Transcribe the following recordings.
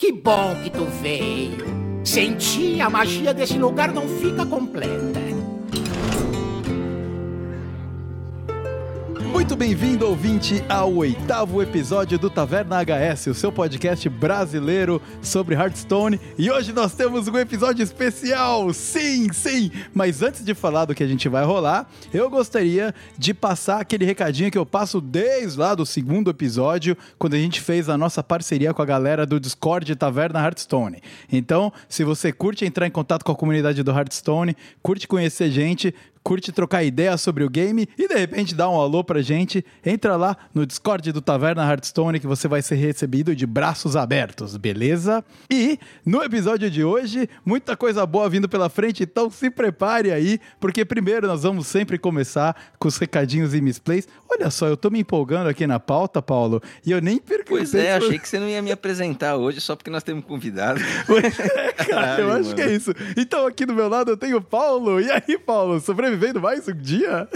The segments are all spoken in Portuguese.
Que bom que tu veio. Sem ti, a magia desse lugar não fica completa. Muito bem-vindo, ouvinte, ao oitavo episódio do Taverna HS, o seu podcast brasileiro sobre Hearthstone. E hoje nós temos um episódio especial, sim, sim! Mas antes de falar do que a gente vai rolar, eu gostaria de passar aquele recadinho que eu passo desde lá do segundo episódio, quando a gente fez a nossa parceria com a galera do Discord Taverna Hearthstone. Então, se você curte entrar em contato com a comunidade do Hearthstone, curte conhecer gente, curte trocar ideias sobre o game e de repente dá um alô pra gente, entra lá no Discord do Taverna Hearthstone que você vai ser recebido de braços abertos, beleza? E no episódio de hoje, muita coisa boa vindo pela frente, então se prepare aí, porque primeiro nós vamos sempre começar com os recadinhos e misplays. Olha só, eu tô me empolgando aqui na pauta, Paulo, e eu nem perguntei. Pois é, achei que você não ia me apresentar hoje só porque nós temos convidado. É, cara, eu acho que é isso. Então aqui do meu lado eu tenho o Paulo. E aí, Paulo, sobreviveu? Sobrevivendo mais um dia?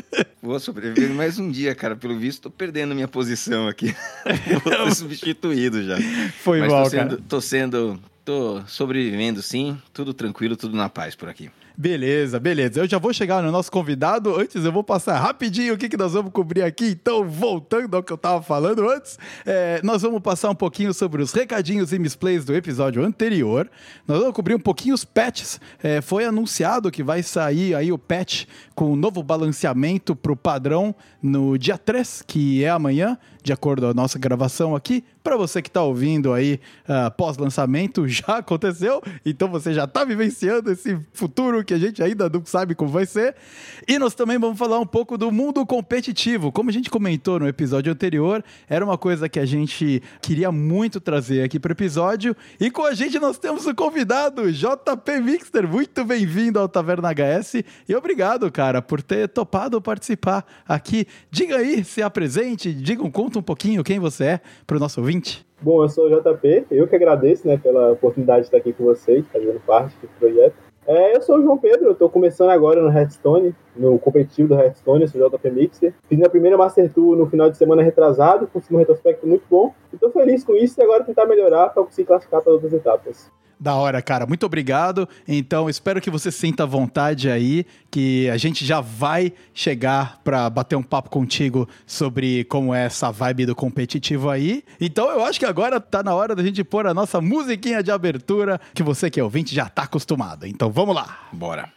Vou sobreviver mais um dia, cara. Pelo visto, tô perdendo minha posição aqui. Vou ser substituído já. Foi Mas mal, tô sendo, cara. tô sendo. Tô sobrevivendo, sim. Tudo tranquilo, tudo na paz por aqui. Beleza, beleza. Eu já vou chegar no nosso convidado. Antes, eu vou passar rapidinho o que, que nós vamos cobrir aqui. Então, voltando ao que eu tava falando antes, é, nós vamos passar um pouquinho sobre os recadinhos e misplays do episódio anterior. Nós vamos cobrir um pouquinho os patches. É, foi anunciado que vai sair aí o patch com um novo balanceamento pro padrão no dia 3, que é amanhã, de acordo com a nossa gravação aqui. Para você que está ouvindo aí uh, pós-lançamento, já aconteceu, então você já está vivenciando esse futuro que a gente ainda não sabe como vai ser. E nós também vamos falar um pouco do mundo competitivo. Como a gente comentou no episódio anterior, era uma coisa que a gente queria muito trazer aqui para o episódio. E com a gente nós temos o convidado, JP Mixter. Muito bem-vindo ao Taverna HS e obrigado, cara, por ter topado participar aqui. Diga aí, se apresente, diga, conta um pouquinho quem você é para o nosso ouvinte. Bom, eu sou o JP, eu que agradeço né, pela oportunidade de estar aqui com vocês, fazendo parte do projeto. É, eu sou o João Pedro, eu estou começando agora no Hearthstone, no competitivo do Hearthstone, eu sou o JP Mixer. Fiz minha primeira Master Tour no final de semana retrasado, consegui um retrospecto muito bom. Estou feliz com isso e agora tentar melhorar para conseguir classificar para outras etapas. Da hora, cara. Muito obrigado. Então, espero que você sinta vontade aí, que a gente já vai chegar para bater um papo contigo sobre como é essa vibe do competitivo aí. Então, eu acho que agora tá na hora da gente pôr a nossa musiquinha de abertura, que você que é ouvinte já tá acostumado. Então, vamos lá. Bora.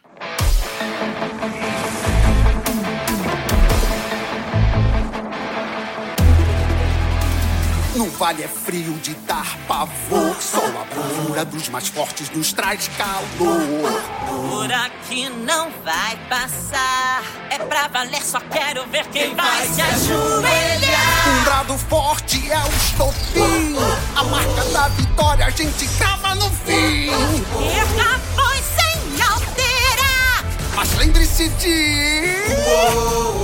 No vale é frio de dar pavor. Só a bravura dos mais fortes nos traz calor. Por aqui não vai passar. É pra valer, só quero ver quem, vai se ajoelhar. Um brado forte é o estopim. A marca da vitória a gente crava no fim. Erra, pois sem alterar. Mas lembre-se de. não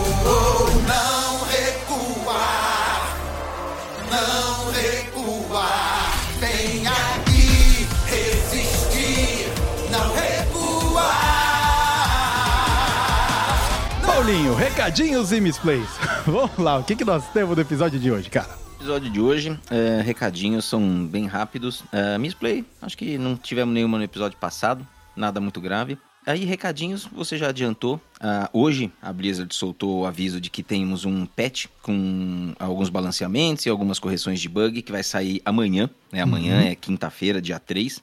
Paulinho, recadinhos e misplays. vamos lá, o que, que nós temos no episódio de hoje, cara? episódio de hoje, é, recadinhos são bem rápidos. É, misplay, acho que não tivemos nenhuma no episódio passado, nada muito grave. Aí, recadinhos, você já adiantou. Ah, hoje, a Blizzard soltou o aviso de que temos um patch com alguns balanceamentos e algumas correções de bug que vai sair amanhã. Né? Amanhã é quinta-feira, dia 3.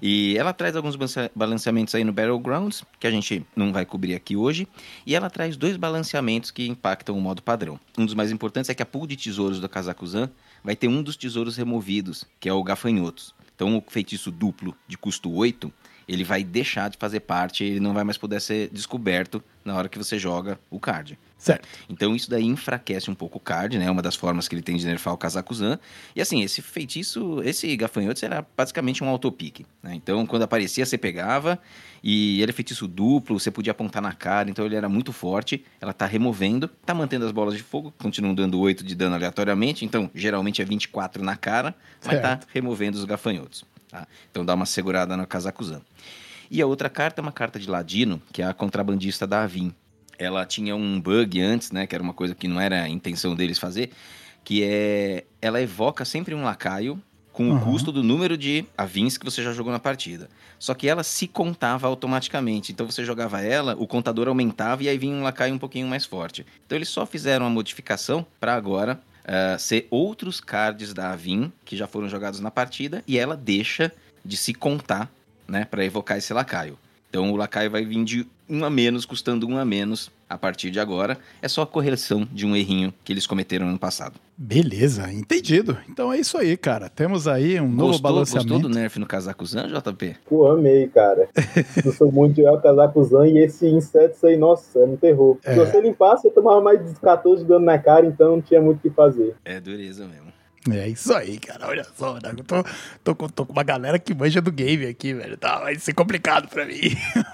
E ela traz alguns balanceamentos aí no Battlegrounds, que a gente não vai cobrir aqui hoje. E ela traz dois balanceamentos que impactam o modo padrão. Um dos mais importantes é que a pool de tesouros do Kazakuzan vai ter um dos tesouros removidos, que é o Gafanhotos. Então, o feitiço duplo de custo 8, ele vai deixar de fazer parte, ele não vai mais poder ser descoberto na hora que você joga o card. Certo. Então isso daí enfraquece um pouco o card, né? Uma das formas que ele tem de nerfar o Kazakuzan. E assim, esse feitiço, esse gafanhoto era basicamente um autopique. Né? Então quando aparecia, você pegava. E ele é feitiço duplo, você podia apontar na cara, então ele era muito forte. Ela tá removendo, tá mantendo as bolas de fogo, continuam dando 8 de dano aleatoriamente. Então geralmente é 24 na cara, mas tá Certo. removendo os gafanhotos. Tá? Então dá uma segurada no Kazakuzan. E a outra carta é uma carta de ladino, que é a contrabandista da Avin. Ela tinha um bug antes, né? Que era uma coisa que não era a intenção deles fazer, que é ela evoca sempre um lacaio com o Aham. custo do número de avins que você já jogou na partida. Só que ela se contava automaticamente. Então você jogava ela, o contador aumentava e aí vinha um lacaio um pouquinho mais forte. Então eles só fizeram a modificação para agora ah, ser outros cards da Avin que já foram jogados na partida e ela deixa de se contar, né, para evocar esse lacaio. Então o lacaio vai vir de um a menos, custando um a menos a partir de agora. É só a correção de um errinho que eles cometeram no ano passado. Beleza, entendido. Então é isso aí, cara. Temos aí um novo Gostou, balanceamento. gostou do nerf no Kazakuzan, JP? Pô, amei, cara. Eu sou muito de Kazakuzan e esse inseto aí, nossa, é um terror. É. Se você limpasse, você tomava mais de 14 de dano na cara, então não tinha muito o que fazer. É dureza mesmo. É isso aí, cara. Olha só, né? eu tô, tô, com- tô com uma galera que manja do game aqui, velho. Tá, vai ser complicado pra mim.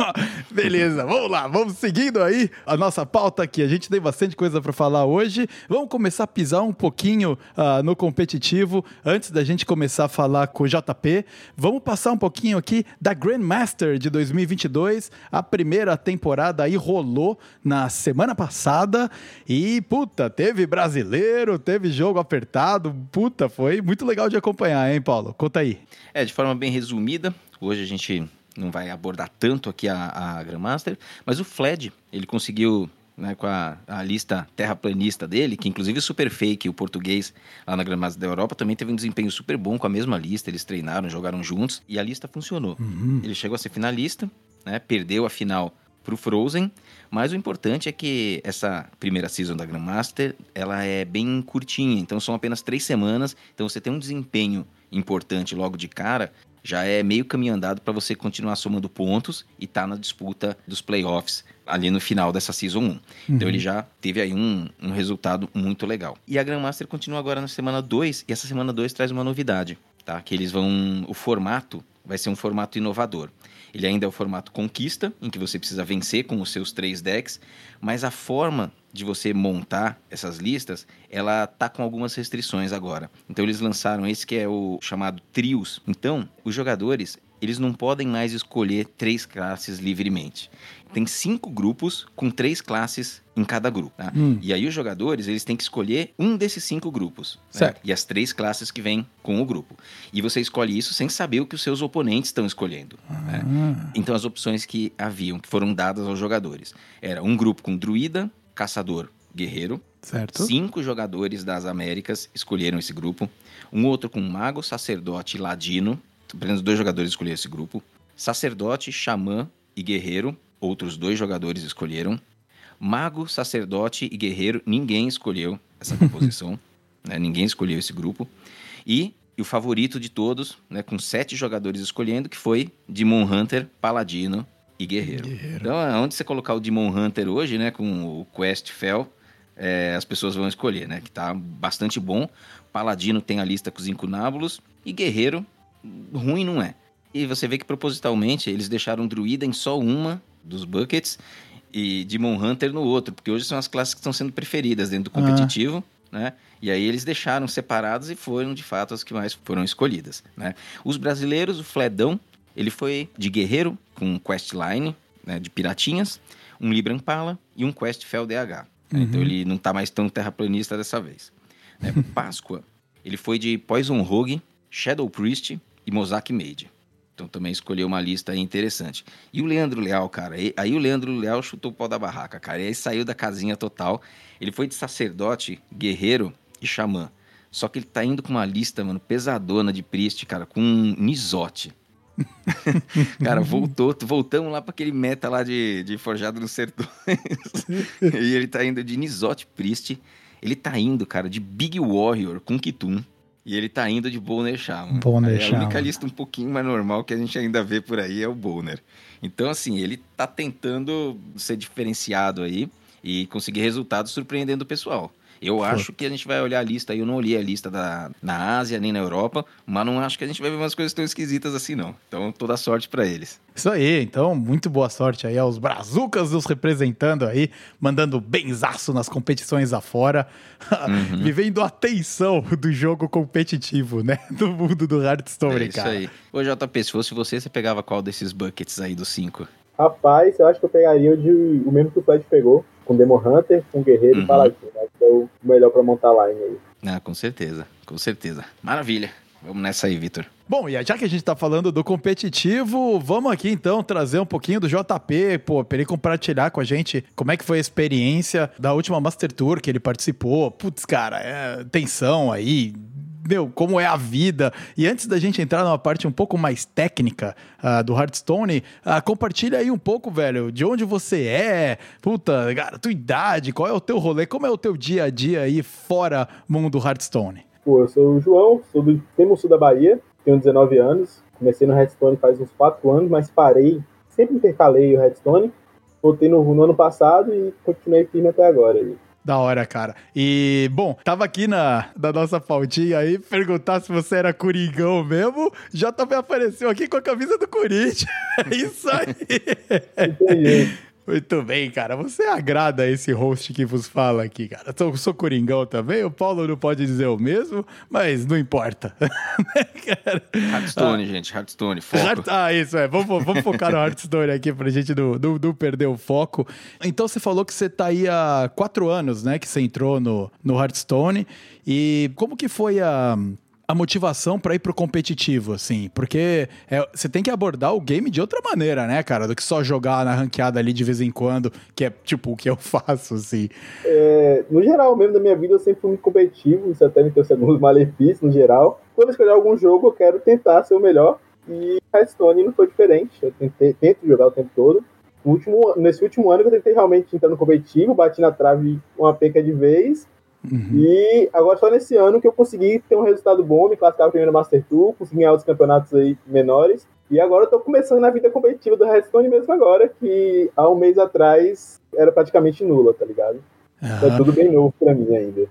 Beleza, vamos lá, vamos seguindo aí a nossa pauta aqui. A gente tem bastante coisa pra falar hoje. Vamos começar a pisar um pouquinho ah, no competitivo antes da gente começar a falar com o JP. Vamos passar um pouquinho aqui da Grandmaster de 2022. A primeira temporada aí rolou na semana passada e, puta, teve brasileiro, teve jogo apertado. Puta, foi muito legal de acompanhar, hein, Paulo? Conta aí. É, de forma bem resumida, hoje a gente não vai abordar tanto aqui a, a Grandmaster, mas o Fled, ele conseguiu, né, com a, a lista terraplanista dele, que inclusive o Super Fake, o português lá na Grandmaster da Europa, também teve um desempenho super bom com a mesma lista, eles treinaram, jogaram juntos, e a lista funcionou. Ele chegou a ser finalista, né, perdeu a final pro Frozen, mas o importante é que essa primeira season da Grandmaster, ela é bem curtinha, então são apenas três semanas, então você tem um desempenho importante logo de cara, já é meio caminho andado para você continuar somando pontos e tá na disputa dos playoffs ali no final dessa Season 1. Então ele já teve aí um, um resultado muito legal. E a Grandmaster continua agora na semana 2, e essa semana 2 traz uma novidade, tá? Que eles vão... O formato vai ser um formato inovador. Ele ainda é o formato conquista, em que você precisa vencer com os seus três decks, mas a forma de você montar essas listas, ela tá com algumas restrições agora. Então eles lançaram esse que é o chamado trios. Então, os jogadores, eles não podem mais escolher três classes livremente. Tem cinco grupos com três classes em cada grupo. tá? Hum. E aí os jogadores, eles têm que escolher um desses cinco grupos. né? E as três classes que vêm com o grupo. E você escolhe isso sem saber o que os seus oponentes estão escolhendo. né? Ah, Então as opções que haviam, que foram dadas aos jogadores, era um grupo com druida, caçador, guerreiro. certo. Cinco jogadores das Américas escolheram esse grupo. Um outro com mago, sacerdote e ladino. Apenas dois jogadores escolheram esse grupo. Sacerdote, xamã e guerreiro. Outros dois jogadores escolheram. Mago, sacerdote e guerreiro. Ninguém escolheu essa composição. né? Ninguém escolheu esse grupo. E, e o favorito de todos, né? com sete jogadores escolhendo, que foi Demon Hunter, paladino e guerreiro. Guerreiro. Então, onde você colocar o Demon Hunter hoje, né? Com o Quest Fell, é, as pessoas vão escolher, né? Que tá bastante bom. Paladino tem a lista com os incunábulos. E Guerreiro, ruim não é. E você vê que propositalmente eles deixaram Druida em só uma dos buckets e Demon Hunter no outro, porque hoje são as classes que estão sendo preferidas dentro do competitivo, né? E aí eles deixaram separados e foram de fato as que mais foram escolhidas, né? Os brasileiros, o Fledão, ele foi de guerreiro com questline, né, de piratinhas, um Libra Impala e um Quest Fel DH. né? Então ele não tá mais tão terraplanista dessa vez. né? Páscoa, ele foi de Poison Rogue, Shadow Priest e Mosaic Mage. Então também escolheu uma lista aí interessante. E o Leandro Leal, cara, e- aí o Leandro Leal chutou o pau da barraca, cara. E aí saiu da casinha total. Ele foi de sacerdote, guerreiro e xamã. Só que ele tá indo com uma lista, mano, pesadona de Priest, cara, com um Nisote. cara, voltou, voltamos lá para aquele meta lá de, de Forjado nos Sertões. e ele tá indo de Nisote Priest. Ele tá indo, cara, de Big Warrior com Kitun. E ele tá indo de Boner Shaman. Boner Aí A única lista um pouquinho mais normal que a gente ainda vê por aí é o Boner. Então, assim, ele tá tentando ser diferenciado aí e conseguir resultados surpreendendo o pessoal. Eu acho que a gente vai olhar a lista aí, eu não olhei a lista da, na Ásia nem na Europa, mas não acho que a gente vai ver umas coisas tão esquisitas assim, não. Então, toda sorte pra eles. Isso aí, então, muito boa sorte aí aos brazucas nos representando aí, mandando benzaço nas competições afora, vivendo a tensão do jogo competitivo, né? Do mundo do Hearthstone, é isso cara. aí. Ô, JP, se fosse você, você pegava qual desses buckets aí dos cinco? Rapaz, eu acho que eu pegaria o, de, o mesmo que o Fred pegou, com Demon Hunter, com Guerreiro Uhum. e Paladino. Acho que é o melhor pra montar a line aí. Ah, com certeza, com certeza. Maravilha. Vamos nessa aí, Vitor. Bom, e já que a gente tá falando do competitivo, vamos aqui então trazer um pouquinho do JP, pô, pra ele compartilhar com a gente como é que foi a experiência da última Master Tour que ele participou. Putz, cara, é tensão aí, meu, como é a vida. E antes da gente entrar numa parte um pouco mais técnica uh, do Hearthstone, uh, compartilha aí um pouco, velho, de onde você é, puta, cara, tua idade, qual é o teu rolê, como é o teu dia a dia aí fora mundo Hearthstone. Pô, eu sou o João, sou do Temo Sul da Bahia, tenho 19 anos, comecei no Hearthstone faz uns 4 anos, mas parei, sempre intercalei o Hearthstone, voltei no, no ano passado e continuei firme até agora. Aí. Da hora, cara. E, bom, tava aqui na da nossa pautinha aí, perguntar se você era Coringão mesmo. Já também apareceu aqui com a camisa do Corinthians. É isso aí. Muito bem, cara. Você agrada esse host que vos fala aqui, cara. Sou, sou Coringão também. O Paulo não pode dizer o mesmo, mas não importa. Hearthstone, ah, gente. Hearthstone, foco. Ah, isso é. Vamos, vamos focar no Hearthstone aqui pra gente não, não, não, perder o foco. Então, você falou que você tá aí há quatro anos, né? Que você entrou no, no Hearthstone. E como que foi a a motivação para ir pro competitivo, assim? Porque é, você tem que abordar o game de outra maneira, né, cara? Do que só jogar na ranqueada ali de vez em quando, que é tipo o que eu faço, assim. É, no geral, mesmo da minha vida, eu sempre fui muito competitivo, isso até me trouxe alguns malefícios no geral. Quando eu escolher algum jogo, eu quero tentar ser o melhor. E Hearthstone não foi diferente. Eu tentei, tento jogar o tempo todo. Último, nesse último ano, eu tentei realmente entrar no competitivo, bati na trave uma peca de vez Uhum. E agora só nesse ano que eu consegui ter um resultado bom, me classificar primeiro no Master Tour, consegui ganhar outros campeonatos aí menores. E agora eu tô começando na vida competitiva do Redstone mesmo agora, que há um mês atrás era praticamente nula, tá ligado? Uhum. É tudo bem novo pra mim ainda.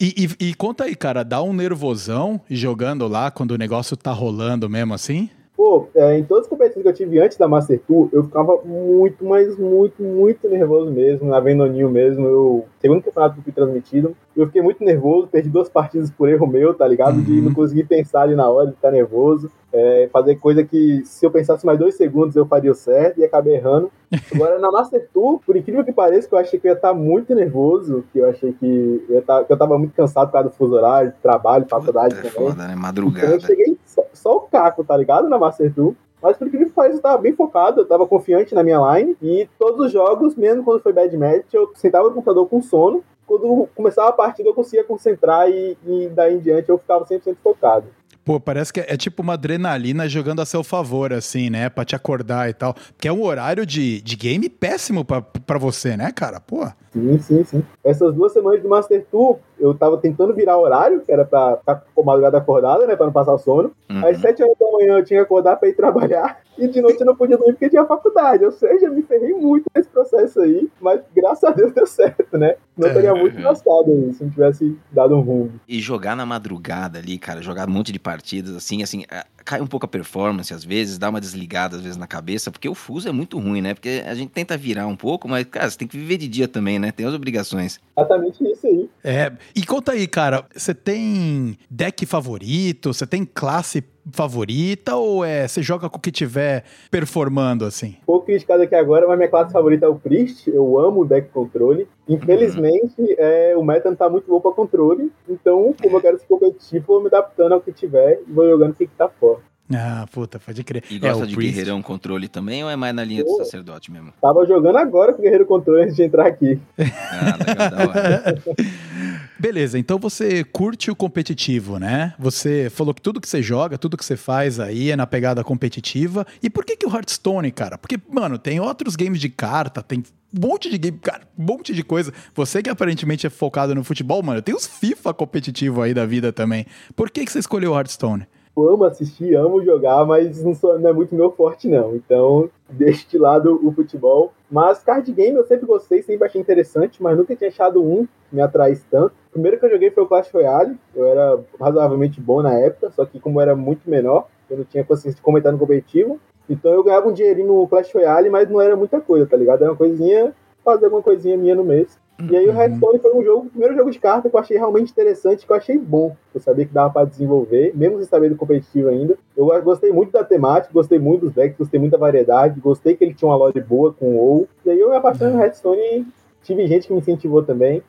E, e, e, conta aí, cara, dá um nervosão jogando lá quando o negócio tá rolando mesmo assim? Pô, é, em todas as competições que eu tive antes da Master Tour, eu ficava muito, mas muito, muito nervoso mesmo, na Vendoninho mesmo. Eu, segundo campeonato que fui transmitido, eu fiquei muito nervoso, perdi duas partidas por erro meu, tá ligado? Uhum. De não conseguir pensar ali na hora, de ficar nervoso. É, fazer coisa que se eu pensasse mais dois segundos eu faria certo e acabei errando. Agora na Master Tour, por incrível que pareça, que eu achei que eu ia estar muito nervoso, que eu achei que eu, estar, que eu tava muito cansado por causa do fuso horário, trabalho, faculdade é também. Foda, né? Madrugada. Então eu cheguei só, só, o caco, tá ligado? Na Master Tour. Mas por incrível que pareça, eu tava bem focado, eu tava confiante na minha line. E todos os jogos, mesmo quando foi bad match, eu sentava no computador com sono quando começava a partida eu conseguia concentrar e, e daí em diante eu ficava 100% focado. Pô, parece que é, é, tipo uma adrenalina jogando a seu favor, assim, né? Pra te acordar e tal. Porque é um horário de, de game péssimo pra, pra você, né, cara? Pô. Sim, sim, sim. Essas duas semanas do Master Tour, eu tava tentando virar horário, que era pra ficar com a madrugada acordada, né? Pra não passar o sono. Uhum. Às 7 horas da manhã eu tinha que acordar pra ir trabalhar. E de noite eu não podia dormir porque tinha faculdade. Ou seja, me ferrei muito nesse processo aí. Mas graças a Deus deu certo, né? Não teria é, muito gostado aí, se não tivesse dado um rumo. E jogar na madrugada ali, cara, jogar um monte de partidas, assim, assim, é, cai um pouco a performance às vezes, dá uma desligada às vezes na cabeça, porque o fuso é muito ruim, né? Porque a gente tenta virar um pouco, mas, cara, você tem que viver de dia também, né? Tem as obrigações. Exatamente isso aí. É, e conta aí, cara, você tem deck favorito? Você tem classe favorita ou é você joga com o que tiver performando assim? Pouco criticado aqui agora, mas minha classe favorita é o Priest. Eu amo o deck controle. Infelizmente, uhum. é, o meta não tá muito bom pra controle. Então, como eu quero ser competitivo, vou me adaptando ao que tiver e vou jogando o que, que tá fora. Ah, puta, pode crer. E gosta é, de Priest. guerreirão controle também ou é mais na linha do sacerdote mesmo? Tava jogando agora com o guerreiro controle antes de entrar aqui. Ah, legal, da hora. Beleza, então você curte o competitivo, né? Você falou que tudo que você joga, tudo que você faz aí é na pegada competitiva. E por que que o Hearthstone, cara? Porque, mano, tem outros games de carta, tem um monte de game, cara, um monte de coisa. Você que aparentemente é focado no futebol, mano, tem os FIFA competitivo aí da vida também. Por que que você escolheu o Hearthstone? Eu amo assistir, amo jogar, mas não, sou, não é muito meu forte, não. Então, deixo de lado o futebol. Mas card game eu sempre gostei, sempre achei interessante, mas nunca tinha achado um que me atraísse tanto. O primeiro que eu joguei foi o Clash Royale. Eu era razoavelmente bom na época, só que como era muito menor, eu não tinha consciência de comentar no competitivo. Então eu ganhava um dinheirinho no Clash Royale, mas não era muita coisa, tá ligado? Era uma coisinha, fazer alguma coisinha minha no mês. E aí o uhum. Hearthstone foi um jogo, o primeiro jogo de carta que eu achei realmente interessante, que eu achei bom. Eu sabia que dava para desenvolver, mesmo sem saber do competitivo ainda. Eu gostei muito da temática, gostei muito dos decks, gostei muito da variedade, gostei que ele tinha uma loja boa com o WoW. E aí eu me apaixonei no uhum. Hearthstone e tive gente que me incentivou também.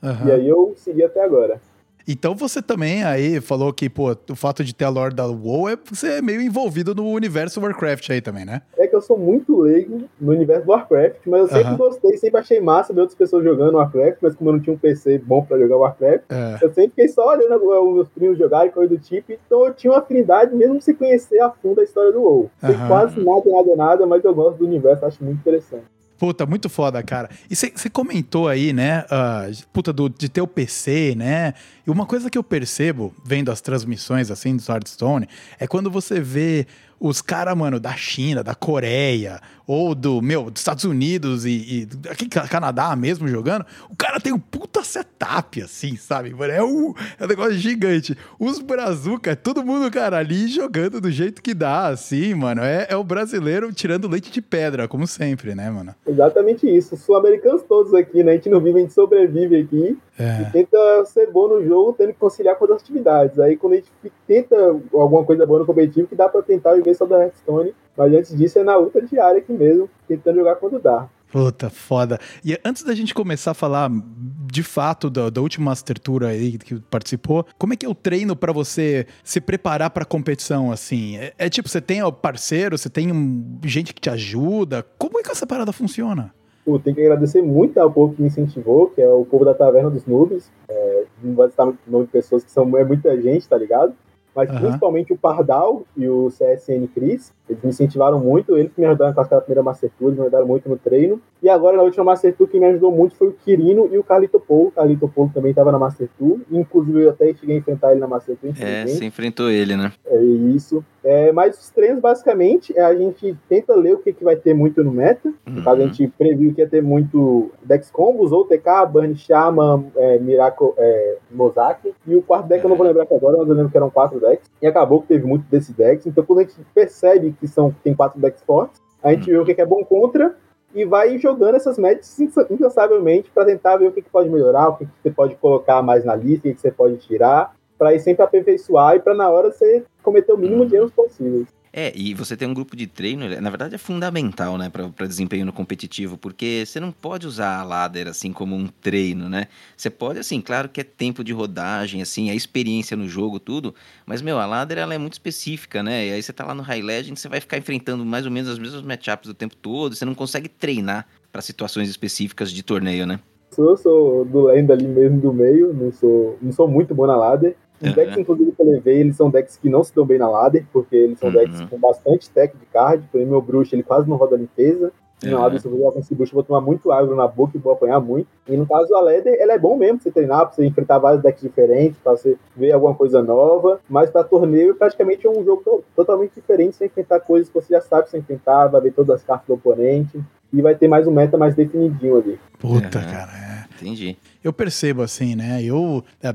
Uhum. E aí eu segui até agora. Então você também aí falou que, pô, o fato de ter a lore da WoW é você é meio envolvido no universo Warcraft aí também, né? É que eu sou muito leigo no universo do Warcraft, mas eu sempre gostei, sempre achei massa ver outras pessoas jogando Warcraft, mas como eu não tinha um PC bom pra jogar Warcraft, É. eu sempre fiquei só olhando os meus primos jogarem, coisa do tipo, então eu tinha uma afinidade mesmo sem conhecer a fundo a história do WoW. Sei quase nada, nada, nada, mas eu gosto do universo, acho muito interessante. Puta, muito foda, cara. E você comentou aí, né? ah, puta, do, de ter o PC, né? E uma coisa que eu percebo, vendo as transmissões assim do Hearthstone, é quando você vê os caras, mano, da China, da Coreia, ou do, meu, dos Estados Unidos e, e aqui Ca- Canadá mesmo jogando, o cara tem um puta setup, assim, sabe? Mano, é um, é um negócio gigante. Os brazuca, é todo mundo, cara, ali jogando do jeito que dá, assim, mano. É, é o brasileiro tirando leite de pedra, como sempre, né, mano? Exatamente isso. Os sul-americanos todos aqui, né? A gente não vive, a gente sobrevive aqui. É. E tenta ser bom no jogo, tendo que conciliar com outras atividades. Aí quando a gente tenta alguma coisa boa no competitivo, que dá pra tentar viver só da Hearthstone. Mas antes disso é na luta diária aqui mesmo, tentando jogar quando dá. Puta, foda. E antes da gente começar a falar de fato da, da última Master Tour aí que participou, como é que é o treino pra você se preparar pra competição, assim? É, é tipo, você tem parceiro, você tem um- gente que te ajuda? Como é que essa parada funciona? Pô, tem que agradecer muito ao povo que me incentivou, que é o povo da Taverna dos Noobs. É, não vai citar o nome de pessoas que são é muita gente, tá ligado? Mas Aham. principalmente o Pardal e o CSN Cris, eles me incentivaram muito, eles que me ajudaram com aquela primeira Master Tour, eles me ajudaram muito no treino. E agora na última Master Tour, quem me ajudou muito foi o Quirino e o Carlito Paul. O Carlito Paul também estava na Master Tour, inclusive eu até cheguei a enfrentar ele na Master Tour, É, você enfrentou ele, né? É isso. É, mas os treinos, basicamente, é a gente tenta ler o que, que vai ter muito no meta. No caso, a gente previu que ia ter muito Dex Combos, ou TK, Burn Shaman, é, Miracle, é, Mozak. E o quarto deck eu não vou lembrar aqui agora, mas eu lembro que eram quatro decks. E acabou que teve muito desses decks. Então, quando a gente percebe que são, tem quatro decks fortes, a gente vê o que, é bom contra e vai jogando essas matches inca- incansavelmente para tentar ver o que, que pode melhorar, o que, que você pode colocar mais na lista, o que, que você pode tirar, para ir sempre aperfeiçoar e para na hora você cometer o mínimo de erros possíveis. É, e você ter um grupo de treino, na verdade é fundamental, né, para desempenho no competitivo, porque você não pode usar a ladder assim como um treino, né? Você pode, assim, claro que é tempo de rodagem, assim, a experiência no jogo, tudo, mas, meu, a ladder ela é muito específica, né? E aí você tá lá no High Legend, você vai ficar enfrentando mais ou menos as mesmas matchups o tempo todo, você não consegue treinar para situações específicas de torneio, né? Eu sou do lenda ali mesmo do meio, não sou, não sou muito bom na ladder. Os Uhum. decks, inclusive, que eu levei, eles são decks que não se dão bem na ladder, porque eles são Uhum. decks com bastante tech de card. Por exemplo, meu bruxo, ele quase não roda limpeza. Na Uhum. ladder, se eu jogar com esse bruxo, eu vou tomar muito agro na boca e vou apanhar muito. E no caso, a ladder, ela é bom mesmo pra você treinar, pra você enfrentar vários decks diferentes, pra você ver alguma coisa nova. Mas pra torneio, praticamente é um jogo to- totalmente diferente, sem enfrentar coisas que você já sabe sem enfrentar, vai ver todas as cartas do oponente. E vai ter mais um meta mais definidinho ali. Puta, Uhum. cara, é. Entendi. Eu percebo assim, né? Eu, é,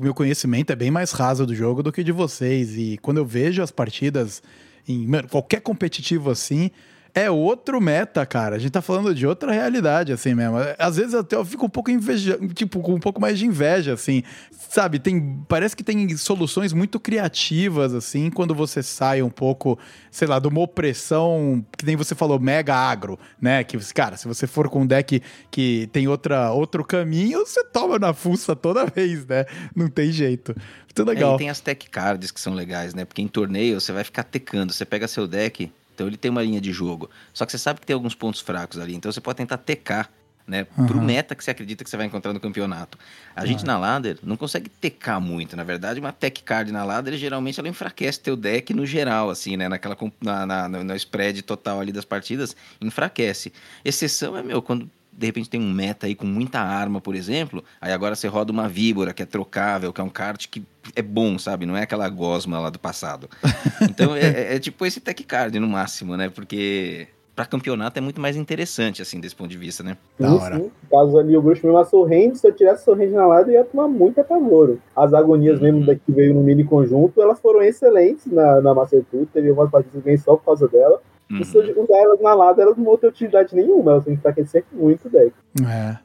meu conhecimento é bem mais raso do jogo do que de vocês. E quando eu vejo as partidas em qualquer competitivo assim, é outro meta, cara. A gente tá falando de outra realidade, assim mesmo. Às vezes até eu fico um pouco inveja, tipo, com um pouco mais de inveja, assim. Sabe, tem. Parece que tem soluções muito criativas, assim, quando você sai um pouco, sei lá, de uma opressão, que nem você falou, mega agro, né? Que, cara, se você for com um deck que tem outra, outro caminho, você toma na fuça toda vez, né? Não tem jeito. Muito É, legal. e tem as tech cards que são legais, né? Porque em torneio você vai ficar tecando, você pega seu deck, então ele tem uma linha de jogo. Só que você sabe que tem alguns pontos fracos ali, então você pode tentar tecar, né? Pro Uhum. meta que você acredita que você vai encontrar no campeonato. A gente na ladder não consegue tecar muito, na verdade, uma tech card na ladder geralmente ela enfraquece teu deck no geral, assim, né? Naquela na, na, no spread total ali das partidas, enfraquece. Exceção é, meu, quando de repente tem um meta aí com muita arma, por exemplo, aí agora você roda uma víbora que é trocável, que é um kart que é bom, sabe? Não é aquela gosma lá do passado. Então é, é- é tipo esse tech card no máximo, né? Porque pra campeonato é muito mais interessante, assim, desse ponto de vista, né? Da Sim, hora. sim. Caso ali, o bruxo mesmo, a Sorrende, se eu tirasse a Sorrende na ladder, eu ia tomar muito apavoro. As agonias Uhum. mesmo da que veio no mini conjunto, elas foram excelentes na, na Master Tour. Teve algumas partidas que eu ganhei só por causa dela. Uhum. E se eu usar elas na ladder, elas não vão ter utilidade nenhuma. Elas vão enfraquecer muito o deck. É.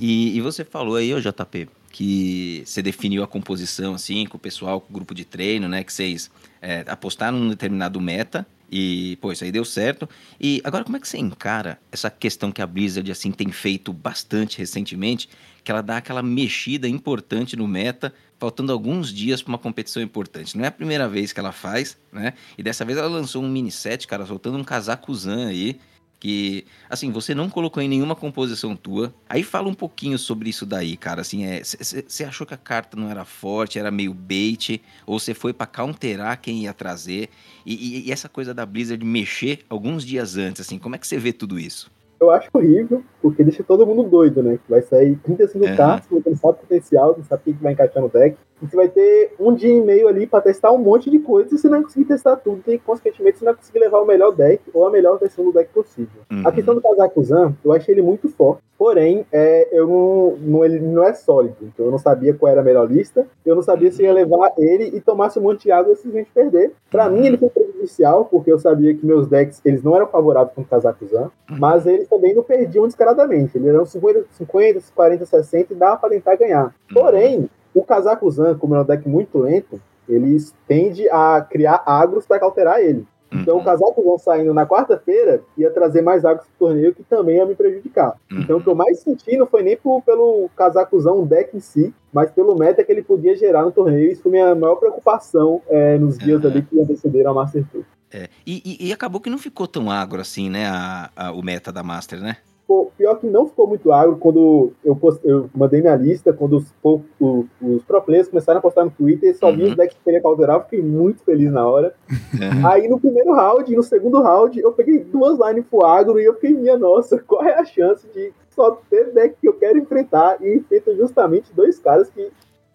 E, e você falou aí, ô JP, que você definiu a composição, assim, com o pessoal, com o grupo de treino, né? Que vocês é, apostaram num determinado meta e, pô, isso aí deu certo. E agora, como é que você encara essa questão que a Blizzard, assim, tem feito bastante recentemente, que ela dá aquela mexida importante no meta faltando alguns dias para uma competição importante. Não é a primeira vez que ela faz, né? E dessa vez ela lançou um mini set, cara, soltando um casaco Zan aí, que, assim, você não colocou em nenhuma composição tua. Aí fala um pouquinho sobre isso daí, cara. Assim, é, você achou que a carta não era forte, era meio bait, ou você foi para counterar quem ia trazer? E, e, e, essa coisa da Blizzard mexer alguns dias antes, assim, como é que você vê tudo isso? Eu acho horrível, porque deixa todo mundo doido, né? Vai sair 35 uhum. cartas, não sabe o potencial, não sabe o que vai encaixar no deck. Você vai ter um dia e meio ali para testar um monte de coisas e você não vai conseguir testar tudo. E, consequentemente, você não vai conseguir levar o melhor deck ou a melhor versão do deck possível. Uhum. A questão do Kazakuzan, eu achei ele muito forte. Porém, é, eu não, não, ele não é sólido. Então eu não sabia qual era a melhor lista. Eu não sabia se ia levar ele e tomasse um monte de água e simplesmente perder. Para mim, ele foi prejudicial, porque eu sabia que meus decks eles não eram favoráveis com o Kazakuzan. Mas eles também não perdiam descaradamente. Eles eram 50, 50 40, 60 e dava para tentar ganhar. Porém, o Kazakuzan, como é um deck muito lento, eles tende a criar agros para cauterar ele. Então, uhum. o Kazakuzan saindo na quarta-feira ia trazer mais agros pro torneio, que também ia me prejudicar. Uhum. Então, o que eu mais senti não foi nem por, pelo Kazakuzan, deck em si, mas pelo meta que ele podia gerar no torneio. Isso foi minha maior preocupação é, nos dias ali que antecederam a Master Tour. É. E, e, e, acabou que não ficou tão agro assim, né, a, a, o meta da Master, né? Pô, pior que não ficou muito agro quando eu, post, eu mandei minha lista, quando os, os, os pro players começaram a postar no Twitter, e só uhum. vi os decks que queria calderar, fiquei muito feliz na hora. Uhum. Aí no primeiro round, no segundo round, eu peguei duas lines pro agro e eu fiquei, minha nossa, qual é a chance de só ter deck que eu quero enfrentar e enfrenta justamente dois caras que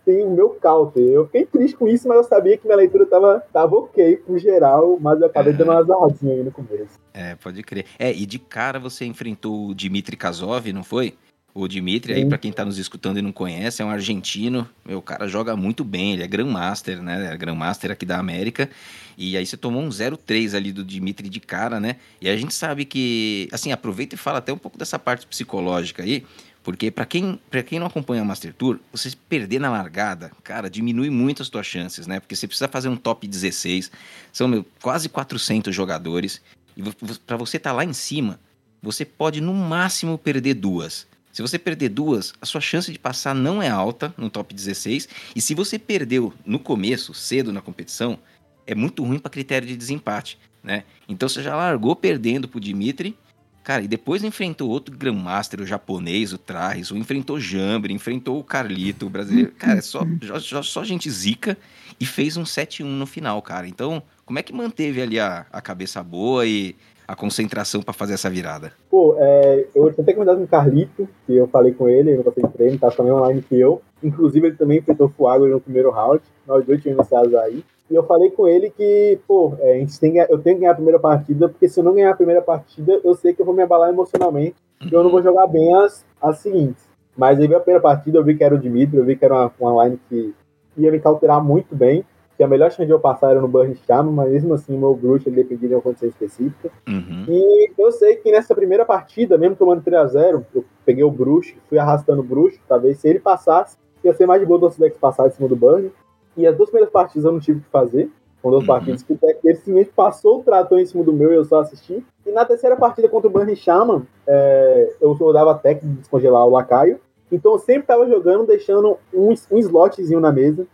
tem o meu counter. Eu fiquei triste com isso, mas eu sabia que minha leitura tava, tava ok pro geral, mas eu acabei é. dando uma azarradinha aí no começo. É, pode crer. É, e de cara você enfrentou o Dmitry Kazov, não foi? O Dimitri, aí, para quem tá nos escutando e não conhece, é um argentino. Meu, o cara joga muito bem, ele é Grandmaster, né? É Grandmaster aqui da América. E aí você tomou um 0-3 ali do Dimitri de cara, né? E a gente sabe que, assim, aproveita e fala até um pouco dessa parte psicológica aí. Porque para quem, quem não acompanha o Master Tour, você perder na largada, cara, diminui muito as tuas chances, né? Porque você precisa fazer um top 16, são meu, quase 400 jogadores, e para você estar tá lá em cima, você pode no máximo perder duas. Se você perder duas, a sua chance de passar não é alta no top 16, e se você perdeu no começo, cedo na competição, é muito ruim para critério de desempate, né? Então você já largou perdendo pro Dimitri, Cara, e depois enfrentou outro Grandmaster, o japonês, o Traes, ou enfrentou o Jambre, enfrentou o Carlito, o brasileiro. Cara, é só, só, só gente zica e fez um 7-1 no final, cara. Então, como é que manteve ali a, a cabeça boa e a concentração para fazer essa virada? Pô, é, eu tentei com o Carlito, que eu falei com ele, não passei treino, tá também online que eu. Inclusive, ele também enfrentou o Fuago no primeiro round. Nós dois tínhamos iniciados aí. E eu falei com ele que, pô, é, a gente tem, eu tenho que ganhar a primeira partida, porque se eu não ganhar a primeira partida, eu sei que eu vou me abalar emocionalmente e eu não vou jogar bem as, as seguintes. Mas aí veio a primeira partida, eu vi que era o Dimitri, eu vi que era uma, uma line que ia me cauterar muito bem, que a melhor chance de eu passar era no Burn Shaman, mas mesmo assim o meu bruxo ele dependia de uma condição específica. Uhum. E eu sei que nessa primeira partida, mesmo tomando 3x0, eu peguei o bruxo, fui arrastando o bruxo, talvez se ele passasse, ia ser mais de boa do decks passar em cima do Burn. E as duas primeiras partidas eu não tive o que fazer. Com duas uhum. partidas que o deck dele simplesmente passou o trator em cima do meu e eu só assisti. E na terceira partida contra o Burn Shaman, é, eu dava técnica de descongelar o lacaio. Então eu sempre tava jogando, deixando um, um slotzinho na mesa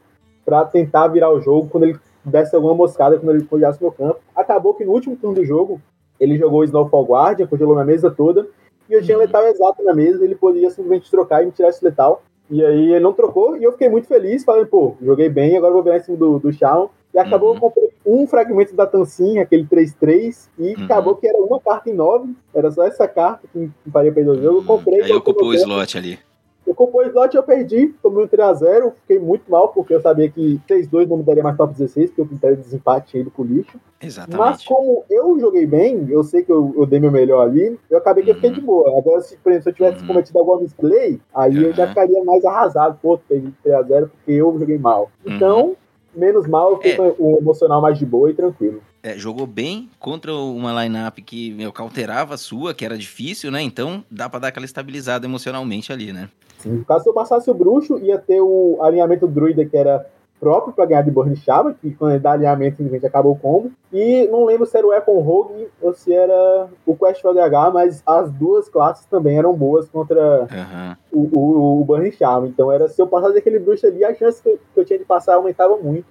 para tentar virar o jogo quando ele desse alguma moscada, quando ele congelasse meu campo. Acabou que no último turno do jogo, ele jogou o Snowfall Guardian, congelou minha mesa toda, e eu tinha uhum. letal exato na mesa, ele podia simplesmente trocar e me tirar esse letal. E aí ele não trocou e eu fiquei muito feliz, falando, pô, joguei bem, agora vou virar em cima do, do Shawn. E acabou uhum. eu comprei um fragmento da Tancinha, aquele 3-3, e uhum. acabou que era uma carta em 9, era só essa carta que faria perder o jogo. Eu comprei. Aí ocupou o slot ali. Ocupou o slot eu perdi, tomei um 3x0, fiquei muito mal, porque eu sabia que 6-2 não me daria mais top 16, porque critério de desempate tinha ido pro lixo. Exatamente. Mas como eu joguei bem, eu sei que eu, eu dei meu melhor ali, eu acabei que uhum. eu fiquei de uhum. boa. Agora, se, por exemplo, se eu tivesse uhum. cometido alguma misplay, aí uhum. eu já ficaria mais arrasado, pô, perdi 3x0 porque eu joguei mal. Uhum. Então, menos mal, eu fiquei é. com o emocional mais de boa e tranquilo. É, jogou bem contra uma lineup que meu, cauterava a sua, que era difícil, né? Então dá pra dar aquela estabilizada emocionalmente ali, né? Sim. Caso eu passasse o bruxo, ia ter o alinhamento druida que era próprio pra ganhar de Burn Shaman, que quando ele dá alinhamento simplesmente acabou o combo. E não lembro se era o Weapon Rogue ou se era o Quest DH, mas as duas classes também eram boas contra Aham. o, o, o Burn Shaman. Então era se eu passasse aquele bruxo ali, a chance que eu, que eu tinha de passar aumentava muito.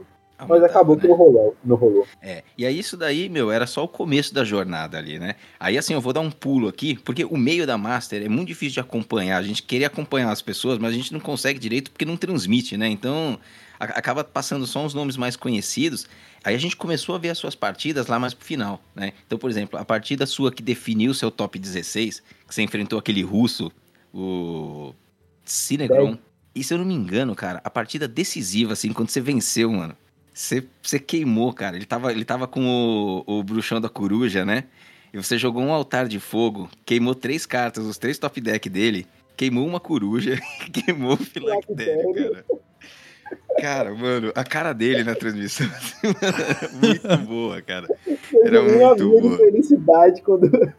Mas Aumentava, acabou que né? não rolou. Não rolou. É, e aí isso daí, meu, era só o começo da jornada ali, né? Aí assim, eu vou dar um pulo aqui, porque o meio da Master é muito difícil de acompanhar. A gente queria acompanhar as pessoas, mas a gente não consegue direito porque não transmite, né? Então, a- acaba passando só os nomes mais conhecidos. Aí a gente começou a ver as suas partidas lá mais pro final, né? Então, por exemplo, a partida sua que definiu o seu top 16, que você enfrentou aquele russo, o Cinegron. E se eu não me engano, cara, a partida decisiva, assim, quando você venceu, mano, você, queimou, cara. Ele tava, ele tava com o, o bruxão da coruja, né? E você jogou um altar de fogo, queimou três cartas, os três top deck dele, queimou uma coruja, queimou o filactério, cara. Cara, mano, a cara dele na transmissão, muito boa, cara. Era muito boa. felicidade quando,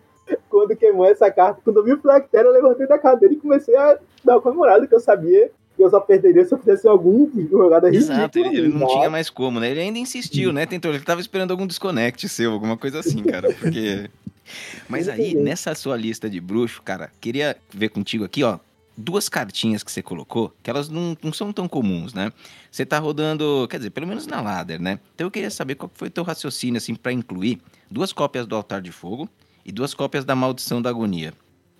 quando queimou essa carta. Quando eu vi o Flactério, eu levantei da cadeira e comecei a dar uma comemorada, que eu sabia que eu só perderia se eu fizesse alguma jogada Exato, ele, ridícula. ele não tá? tinha mais como, né? Ele ainda insistiu, né? Tentou, ele tava esperando algum desconect seu, alguma coisa assim, cara, porque... Mas aí, nessa sua lista de bruxo, cara, queria ver contigo aqui, ó, duas cartinhas que você colocou, que elas não, não são tão comuns, né? Você tá rodando, quer dizer, pelo menos na ladder, né? Então eu queria saber qual foi o teu raciocínio, assim, pra incluir duas cópias do Altar de Fogo e duas cópias da Maldição da Agonia.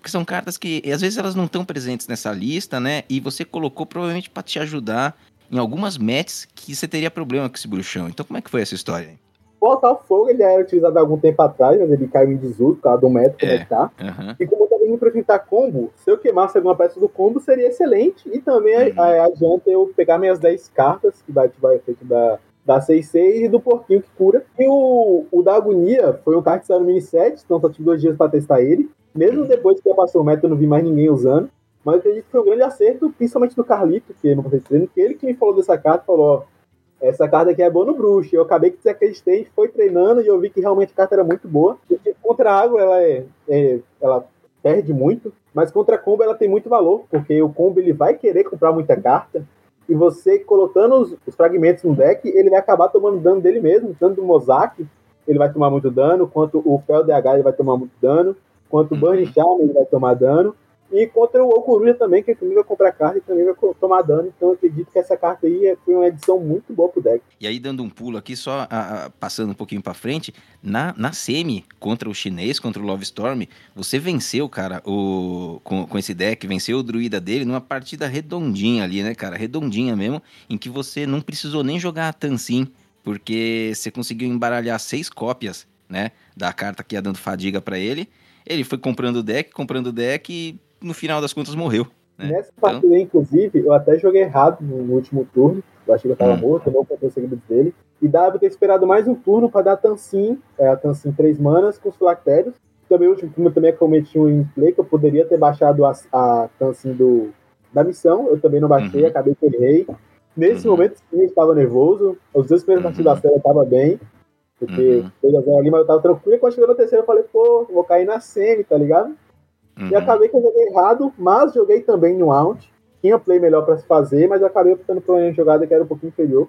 Porque são cartas que, às vezes, elas não estão presentes nessa lista, né? E você colocou provavelmente pra te ajudar em algumas matches que você teria problema com esse bruxão. Então como é que foi essa história aí? O Altar Fogo ele já era utilizado há algum tempo atrás, mas ele caiu em desuso causa do método como É. que tá. E como eu também pra enfrentar combo, se eu queimasse alguma peça do combo, seria excelente. E também Uhum. adianta eu pegar minhas 10 cartas, que vai ativar o efeito da, da 6-6 e do porquinho que cura. E o, o da agonia foi um card que saiu no mini set, então só tive dois dias pra testar ele. Mesmo depois que passou o meta, eu não vi mais ninguém usando. Mas eu acredito que foi um grande acerto, principalmente do Carlito, que não fez treino, que ele que me falou dessa carta falou, essa carta aqui é boa no bruxo. Eu acabei que desacreditei, foi treinando e eu vi que realmente a carta era muito boa. Porque contra a água ela é, é- ela perde muito, mas contra a combo ela tem muito valor, porque o combo ele vai querer comprar muita carta e você colocando os, os fragmentos no deck, ele vai acabar tomando dano dele mesmo, tanto do Mozart, ele vai tomar muito dano, quanto o Fel DH ele vai tomar muito dano, quanto o Burn Charm ele vai tomar dano. E contra o Okuruja também, que também vai comprar carta e também vai tomar dano. Então acredito que essa carta aí é- foi uma edição muito boa pro deck. E aí, dando um pulo aqui, só a- a- passando um pouquinho pra frente, na, na semi contra o chinês, contra o Love Storm, você venceu, cara, o, com, com esse deck, venceu o druida dele numa partida redondinha ali, né, cara? Redondinha mesmo, em que você não precisou nem jogar a Tansin, porque você conseguiu embaralhar seis cópias, né, da carta que ia dando fadiga pra ele. Ele foi comprando o deck, comprando o deck e no final das contas morreu. É, Nessa partida, aí, inclusive, eu até joguei errado no, último turno. Eu achei que eu tava Hum. morto, eu não contei os segredos dele. E dava pra ter esperado mais um turno pra dar Tansin, é, a Tansin 3 manas com os Filactérios. Também o último turno eu também cometi um play que eu poderia ter baixado a, a Tansin do, da missão. Eu também não baixei, Uhum. acabei que errei. Nesse Uhum. momento, sim, eu estava nervoso. Os dois primeiros Uhum. partidos da série eu tava bem. Porque Uhum. 2x0 ali, mas eu tava tranquilo. E quando chegou na terceira, eu falei, pô, vou cair na semi, tá ligado? Uhum. E acabei que eu joguei errado, mas joguei também no out. Tinha play melhor pra se fazer, mas acabei optando por uma jogada que era um pouquinho inferior.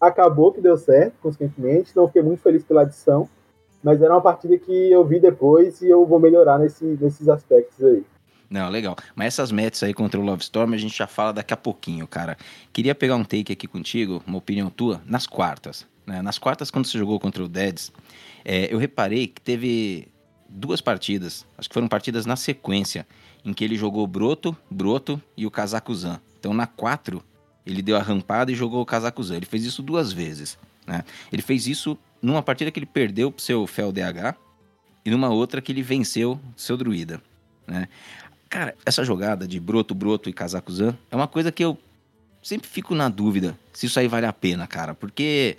Acabou que deu certo, consequentemente. Então eu fiquei muito feliz pela adição. Mas era uma partida que eu vi depois e eu vou melhorar nesse, nesses aspectos aí. Não, legal. Mas essas matches aí contra o Love Storm a gente já fala daqui a pouquinho, cara. Queria pegar um take aqui contigo, uma opinião tua, nas quartas. né? Nas quartas, quando você jogou contra o Deads, é, eu reparei que teve duas partidas, acho que foram partidas na sequência, em que ele jogou Broto, Broto e o Kazakuzan. Então na 4, ele deu a rampada e jogou o Kazakuzan. Ele fez isso duas vezes. Né? Ele fez isso numa partida que ele perdeu pro seu Fel DH e numa outra que ele venceu seu Druida. Né? Cara, essa jogada de Broto, Broto e Kazakuzan é uma coisa que eu sempre fico na dúvida se isso aí vale a pena, cara. Porque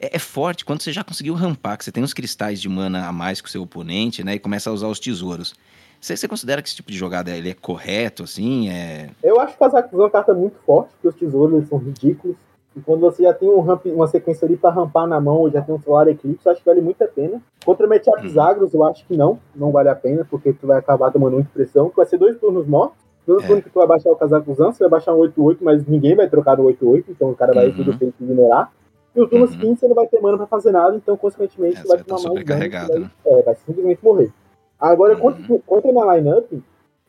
é, é forte quando você já conseguiu rampar, que você tem uns cristais de mana a mais que o seu oponente, né? E começa a usar os tesouros. Você, você considera que esse tipo de jogada ele é correto, assim? É... Eu acho que o Kazakhstan é uma carta muito forte, porque os tesouros são ridículos. E quando você já tem um ramp, uma sequência ali pra rampar na mão, ou já tem um Solar Eclipse, eu acho que vale muito a pena. Contra matchups Uhum. agros, eu acho que não, não vale a pena, porque tu vai acabar tomando muita pressão, que vai ser dois turnos mortos. No É. turno que tu vai baixar o Kazakuzan, você vai baixar um 8-8, mas ninguém vai trocar no 8-8, então o cara vai Uhum. tudo feito ignorar. E o turno Uhum. seguinte você não vai ter mana pra fazer nada, então consequentemente É, você vai tomar tá mais dano. né? Vai, é, vai simplesmente morrer. Agora, Uhum. contra, contra uma lineup,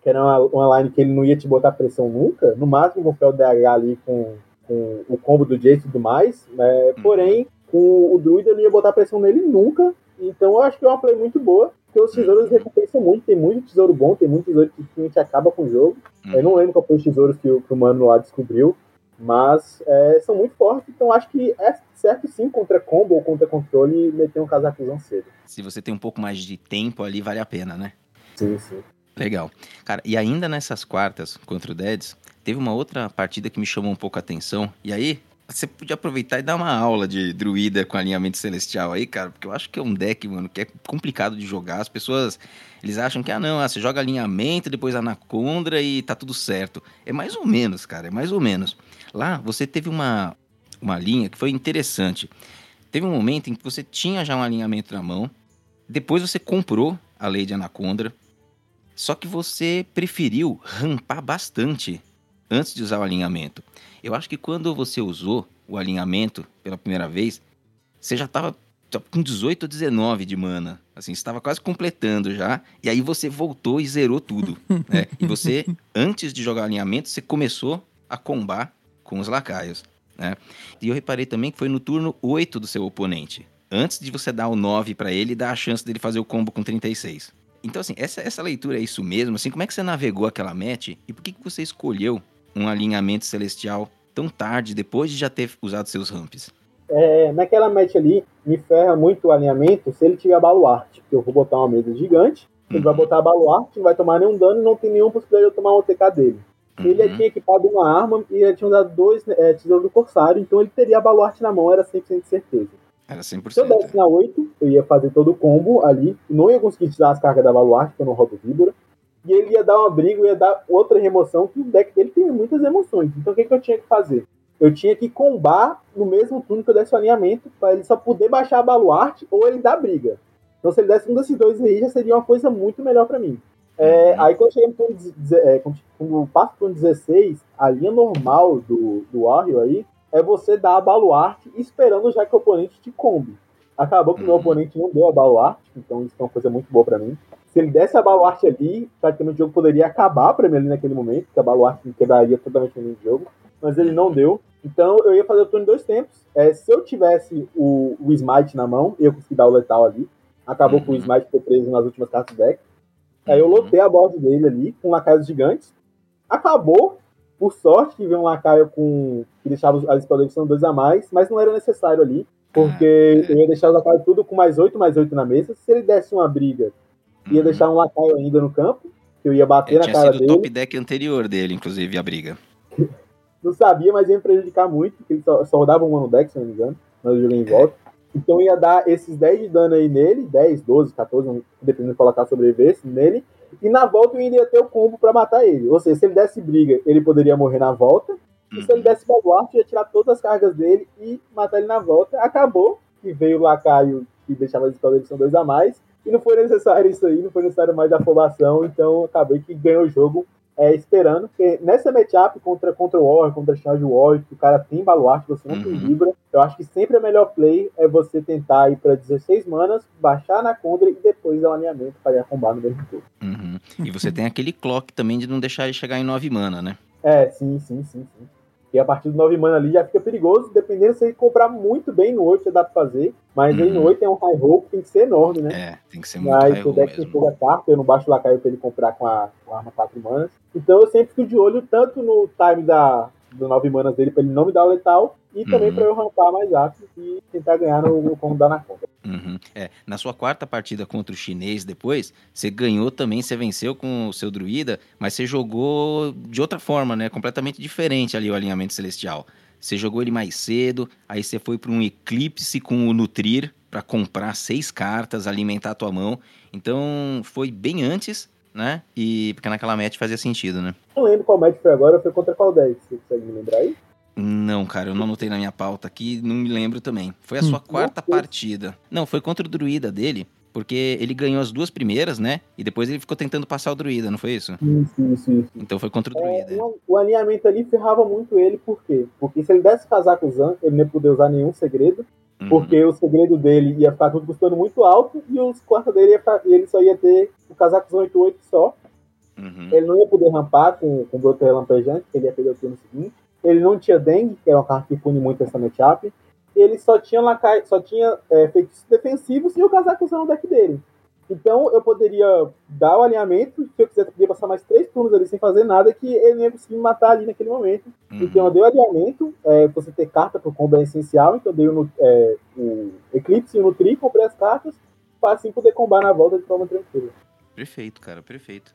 que era uma, uma line que ele não ia te botar pressão nunca, no máximo com o Fel DH ali com, com o combo do Jace e tudo mais, né? Uhum. porém, com o Druida não ia botar pressão nele nunca, então eu acho que é uma play muito boa, porque os tesouros recompensam muito, tem muito tesouro bom, tem muito tesouro que simplesmente acaba com o jogo. Uhum. Eu não lembro qual foi os tesouros que o, que o mano lá descobriu, mas é, são muito fortes, então acho que é certo sim contra combo ou contra controle meter um casacuzão cedo. Se você tem um pouco mais de tempo ali, vale a pena, né? Sim, sim. Legal. Cara, e ainda nessas quartas contra o Deads, teve uma outra partida que me chamou um pouco a atenção. E aí, você podia aproveitar e dar uma aula de druida com alinhamento celestial aí, cara, porque eu acho que é um deck, mano, que é complicado de jogar. As pessoas, eles acham que, ah, não, ah, você joga alinhamento, depois anacondra e tá tudo certo. É mais ou menos, cara, é mais ou menos. Lá, você teve uma, uma linha que foi interessante. Teve um momento em que você tinha já um alinhamento na mão, depois você comprou a lei de Anacondra, só que você preferiu rampar bastante antes de usar o alinhamento. Eu acho que quando você usou o alinhamento pela primeira vez, você já estava com 18 ou 19 de mana. Assim, estava quase completando já. E aí você voltou e zerou tudo. né? E você, antes de jogar o alinhamento, você começou a combar com os lacaios. Né? E eu reparei também que foi no turno 8 do seu oponente. Antes de você dar o 9 para ele e dar a chance dele fazer o combo com 36. Então, assim, essa, essa leitura é isso mesmo? Assim, como é que você navegou aquela match e por que, que você escolheu um alinhamento celestial tão tarde, depois de já ter usado seus ramps? É, naquela match ali, me ferra muito o alinhamento se ele tiver baluarte, porque eu vou botar uma mesa gigante, ele vai botar baluarte, não vai tomar nenhum dano e não tem nenhuma possibilidade de eu tomar um OTK dele. Ele Uhum. tinha equipado uma arma e ele tinha usado dois é, tesouros do Corsário, então ele teria a baluarte na mão, era 100% de certeza. Era Se eu 100%. desse na 8, eu ia fazer todo o combo ali, não ia conseguir tirar as cargas da baluarte, porque eu não rodo Víbora, e ele ia dar uma briga, ia dar outra remoção, que o deck dele tem muitas emoções. Então o que, que eu tinha que fazer? Eu tinha que combar no mesmo turno que eu desse o alinhamento, para ele só poder baixar a baluarte ou ele dar briga. Então se ele desse um desses dois aí, já seria uma coisa muito melhor para mim. É, aí quando chega no turno, deze- é, quando, passa pro turno 16, a linha normal do, do Warrior aí é você dar a baluarte esperando já que o oponente te combe. Acabou que o meu Uhum. oponente não deu a baluarte, então isso é uma coisa muito boa pra mim. Se ele desse a baluarte ali, praticamente o jogo poderia acabar pra mim ali naquele momento, porque a baluarte quebraria totalmente o de jogo, mas ele não deu. Então eu ia fazer o turno em dois tempos. É, se eu tivesse o, o Smite na mão, eu consegui dar o letal ali. Acabou com o Uhum. Smite ter preso nas últimas cartas do deck. Aí eu lotei a board dele ali com lacaios gigantes. Acabou, por sorte, que veio um lacaio com. que deixava as são dois a mais, mas não era necessário ali. Porque Ah, é. eu ia deixar os lacaios tudo com mais 8, mais 8 na mesa. Se ele desse uma briga, ia Uhum. deixar um lacaio ainda no campo, que eu ia bater É, na tinha cara sido o dele. top deck anterior dele, inclusive, a briga. Não sabia, mas ia me prejudicar muito, porque ele só, só rodava um no deck, se não me engano. Mas eu joguei em É. volta. Então ia dar esses 10 de dano aí nele, 10, 12, 14, dependendo de colocar sobrevivesse nele. E na volta eu ainda ia ter o combo pra matar ele. Ou seja, se ele desse briga, ele poderia morrer na volta. E se ele Uhum. desse baluarte, ia tirar todas as cargas dele e matar ele na volta. Acabou que veio o lacaio e deixava as spell são dois a mais. E não foi necessário isso aí, não foi necessário mais afobação. Então acabei que ganhou o jogo é, esperando. Porque nessa matchup contra, contra o War, contra Charge War, que o cara tem baluarte, você não tem Uhum. Libra. Eu acho que sempre a melhor play é você tentar ir pra 16 manas, baixar na Condra e depois dar um alinhamento para ir arrombar no mesmo turno. Uhum. E você tem aquele clock também de não deixar ele chegar em 9 mana, né? É, sim, sim, sim, sim. E a partir do 9 mana ali já fica perigoso, dependendo se você comprar muito bem no 8, você dá pra fazer. Mas aí no Uhum. 8 é um high roll que tem que ser enorme, né? É, tem que ser muito Mas high o roll deck mesmo. pouca carta, eu não baixo o lacaio pra ele comprar com a, com a arma 4 manas. Então eu sempre fico de olho tanto no time da, do 9 manas dele pra ele não me dar o letal, e também Uhum. pra eu rampar mais rápido e tentar ganhar no, no na conta. Uhum. É, na sua quarta partida contra o chinês depois, você ganhou também, você venceu com o seu druida, mas você jogou de outra forma, né? Completamente diferente ali o alinhamento celestial. Você jogou ele mais cedo, aí você foi para um eclipse com o Nutrir para comprar seis cartas, alimentar a tua mão. Então foi bem antes, né? E porque naquela match fazia sentido, né? Não lembro qual match foi agora, foi contra qual deck, você consegue me lembrar aí? Não, cara, eu não anotei na minha pauta aqui, não me lembro também. Foi a Hum, sua quarta não sei. partida. Não, foi contra o druida dele. porque ele ganhou as duas primeiras, né? E depois ele ficou tentando passar o druida, não foi isso? Isso, isso, isso. Então foi contra o É, druida. o, o alinhamento ali ferrava muito ele, por quê? Porque se ele desse casaco Zan, ele não ia poder usar nenhum segredo, Uhum. porque o segredo dele ia ficar tudo custando muito alto e os quartos dele ia ficar- ele só ia ter o casaco Zan 8-8 só. Uhum. Ele não ia poder rampar com, com o broto relampejante, que ele ia perder o turno seguinte. Ele não tinha dengue, que é uma carta que pune muito essa matchup. E ele só tinha, lacai, só tinha é, feitiços defensivos e o casaco Zan no deck dele. Então eu poderia dar o alinhamento, se eu quisesse, eu passar mais três turnos ali sem fazer nada, que ele não ia conseguir me matar ali naquele momento. Uhum. Então eu dei o alinhamento, é, você ter carta pro combo é essencial, então eu dei o, é, o Eclipse e o Nutri, comprei as cartas, para assim poder combar na volta de forma tranquila. Perfeito, cara, perfeito.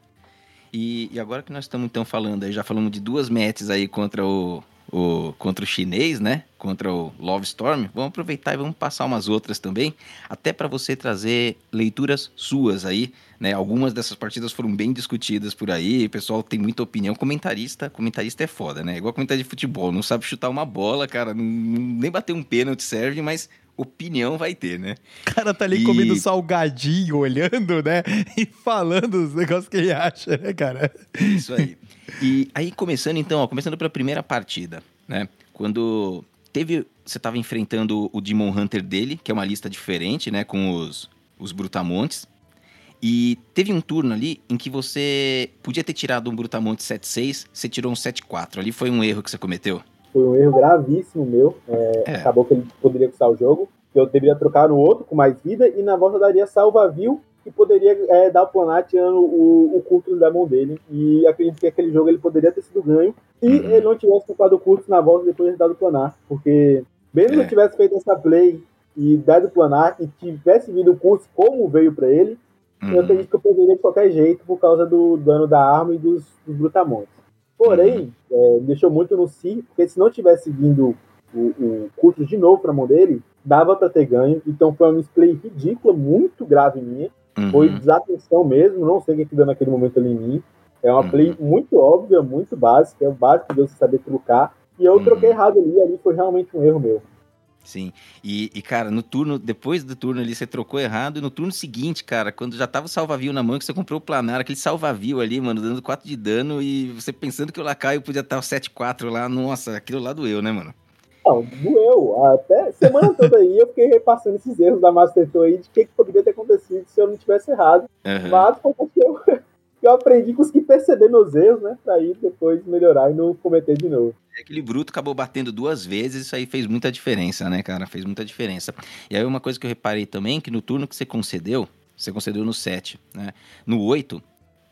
E, e agora que nós estamos então falando aí, já falamos de duas matches aí contra o, o contra o chinês, né? Contra o Love Storm. Vamos aproveitar e vamos passar umas outras também, até para você trazer leituras suas aí, né? Algumas dessas partidas foram bem discutidas por aí, o pessoal tem muita opinião. Comentarista, comentarista é foda, né? Igual comentarista de futebol, não sabe chutar uma bola, cara, não- nem bater um pênalti serve, mas opinião vai ter, né? O cara tá ali E- comendo salgadinho, olhando, né? E falando os negócios que ele acha, né, cara? Isso aí. E aí, começando então, ó, começando pela primeira partida, né? Quando teve. Você tava enfrentando o Demon Hunter dele, que é uma lista diferente, né? Com os, os Brutamontes. E teve um turno ali em que você podia ter tirado um Brutamonte 7-6, você tirou um 7-4. Ali foi um erro que você cometeu. Foi um erro gravíssimo meu. É, É. Acabou que ele poderia custar o jogo. Eu deveria trocar no outro com mais vida e na volta daria salva-viu e poderia é, dar o planar tirando o, o curto da mão dele. E acredito que aquele jogo ele poderia ter sido ganho se Uhum. ele não tivesse comprado o curto na volta depois de dado o planar. Porque mesmo É. que eu tivesse feito essa play e dado o planar e tivesse vindo o curto como veio pra ele, eu Uhum. acredito que eu perderia de qualquer jeito por causa do dano da arma e dos, dos brutamontes. Porém, é, me deixou muito no si, porque se não tivesse vindo o, o de novo pra mão dele, dava pra ter ganho. Então foi uma misplay ridícula, muito grave minha. Uhum. Foi desatenção mesmo, não sei o que que deu naquele momento ali em mim. É uma Uhum. play muito óbvia, muito básica, é o básico de você saber trucar. E eu Uhum. troquei errado ali, ali foi realmente um erro meu. Sim. E, e, cara, no turno, depois do turno ali, você trocou errado. E no turno seguinte, cara, quando já tava o salvavio na mão, que você comprou o planar, aquele salvavio ali, mano, dando 4 de dano. E você pensando que o Lacaio podia estar o 7-4 lá. Nossa, aquilo lá doeu, né, mano? Não, doeu. Até semana toda aí eu fiquei repassando esses erros da Master Tour aí de que, que poderia ter acontecido se eu não tivesse errado. Aham. Mas foi porque eu, eu aprendi, consegui perceber meus erros, né? Pra ir depois melhorar e não cometer de novo. Aquele bruto acabou batendo duas vezes, isso aí fez muita diferença, né, cara? Fez muita diferença. E aí uma coisa que eu reparei também, que no turno que você concedeu, você concedeu no 7, né? No 8,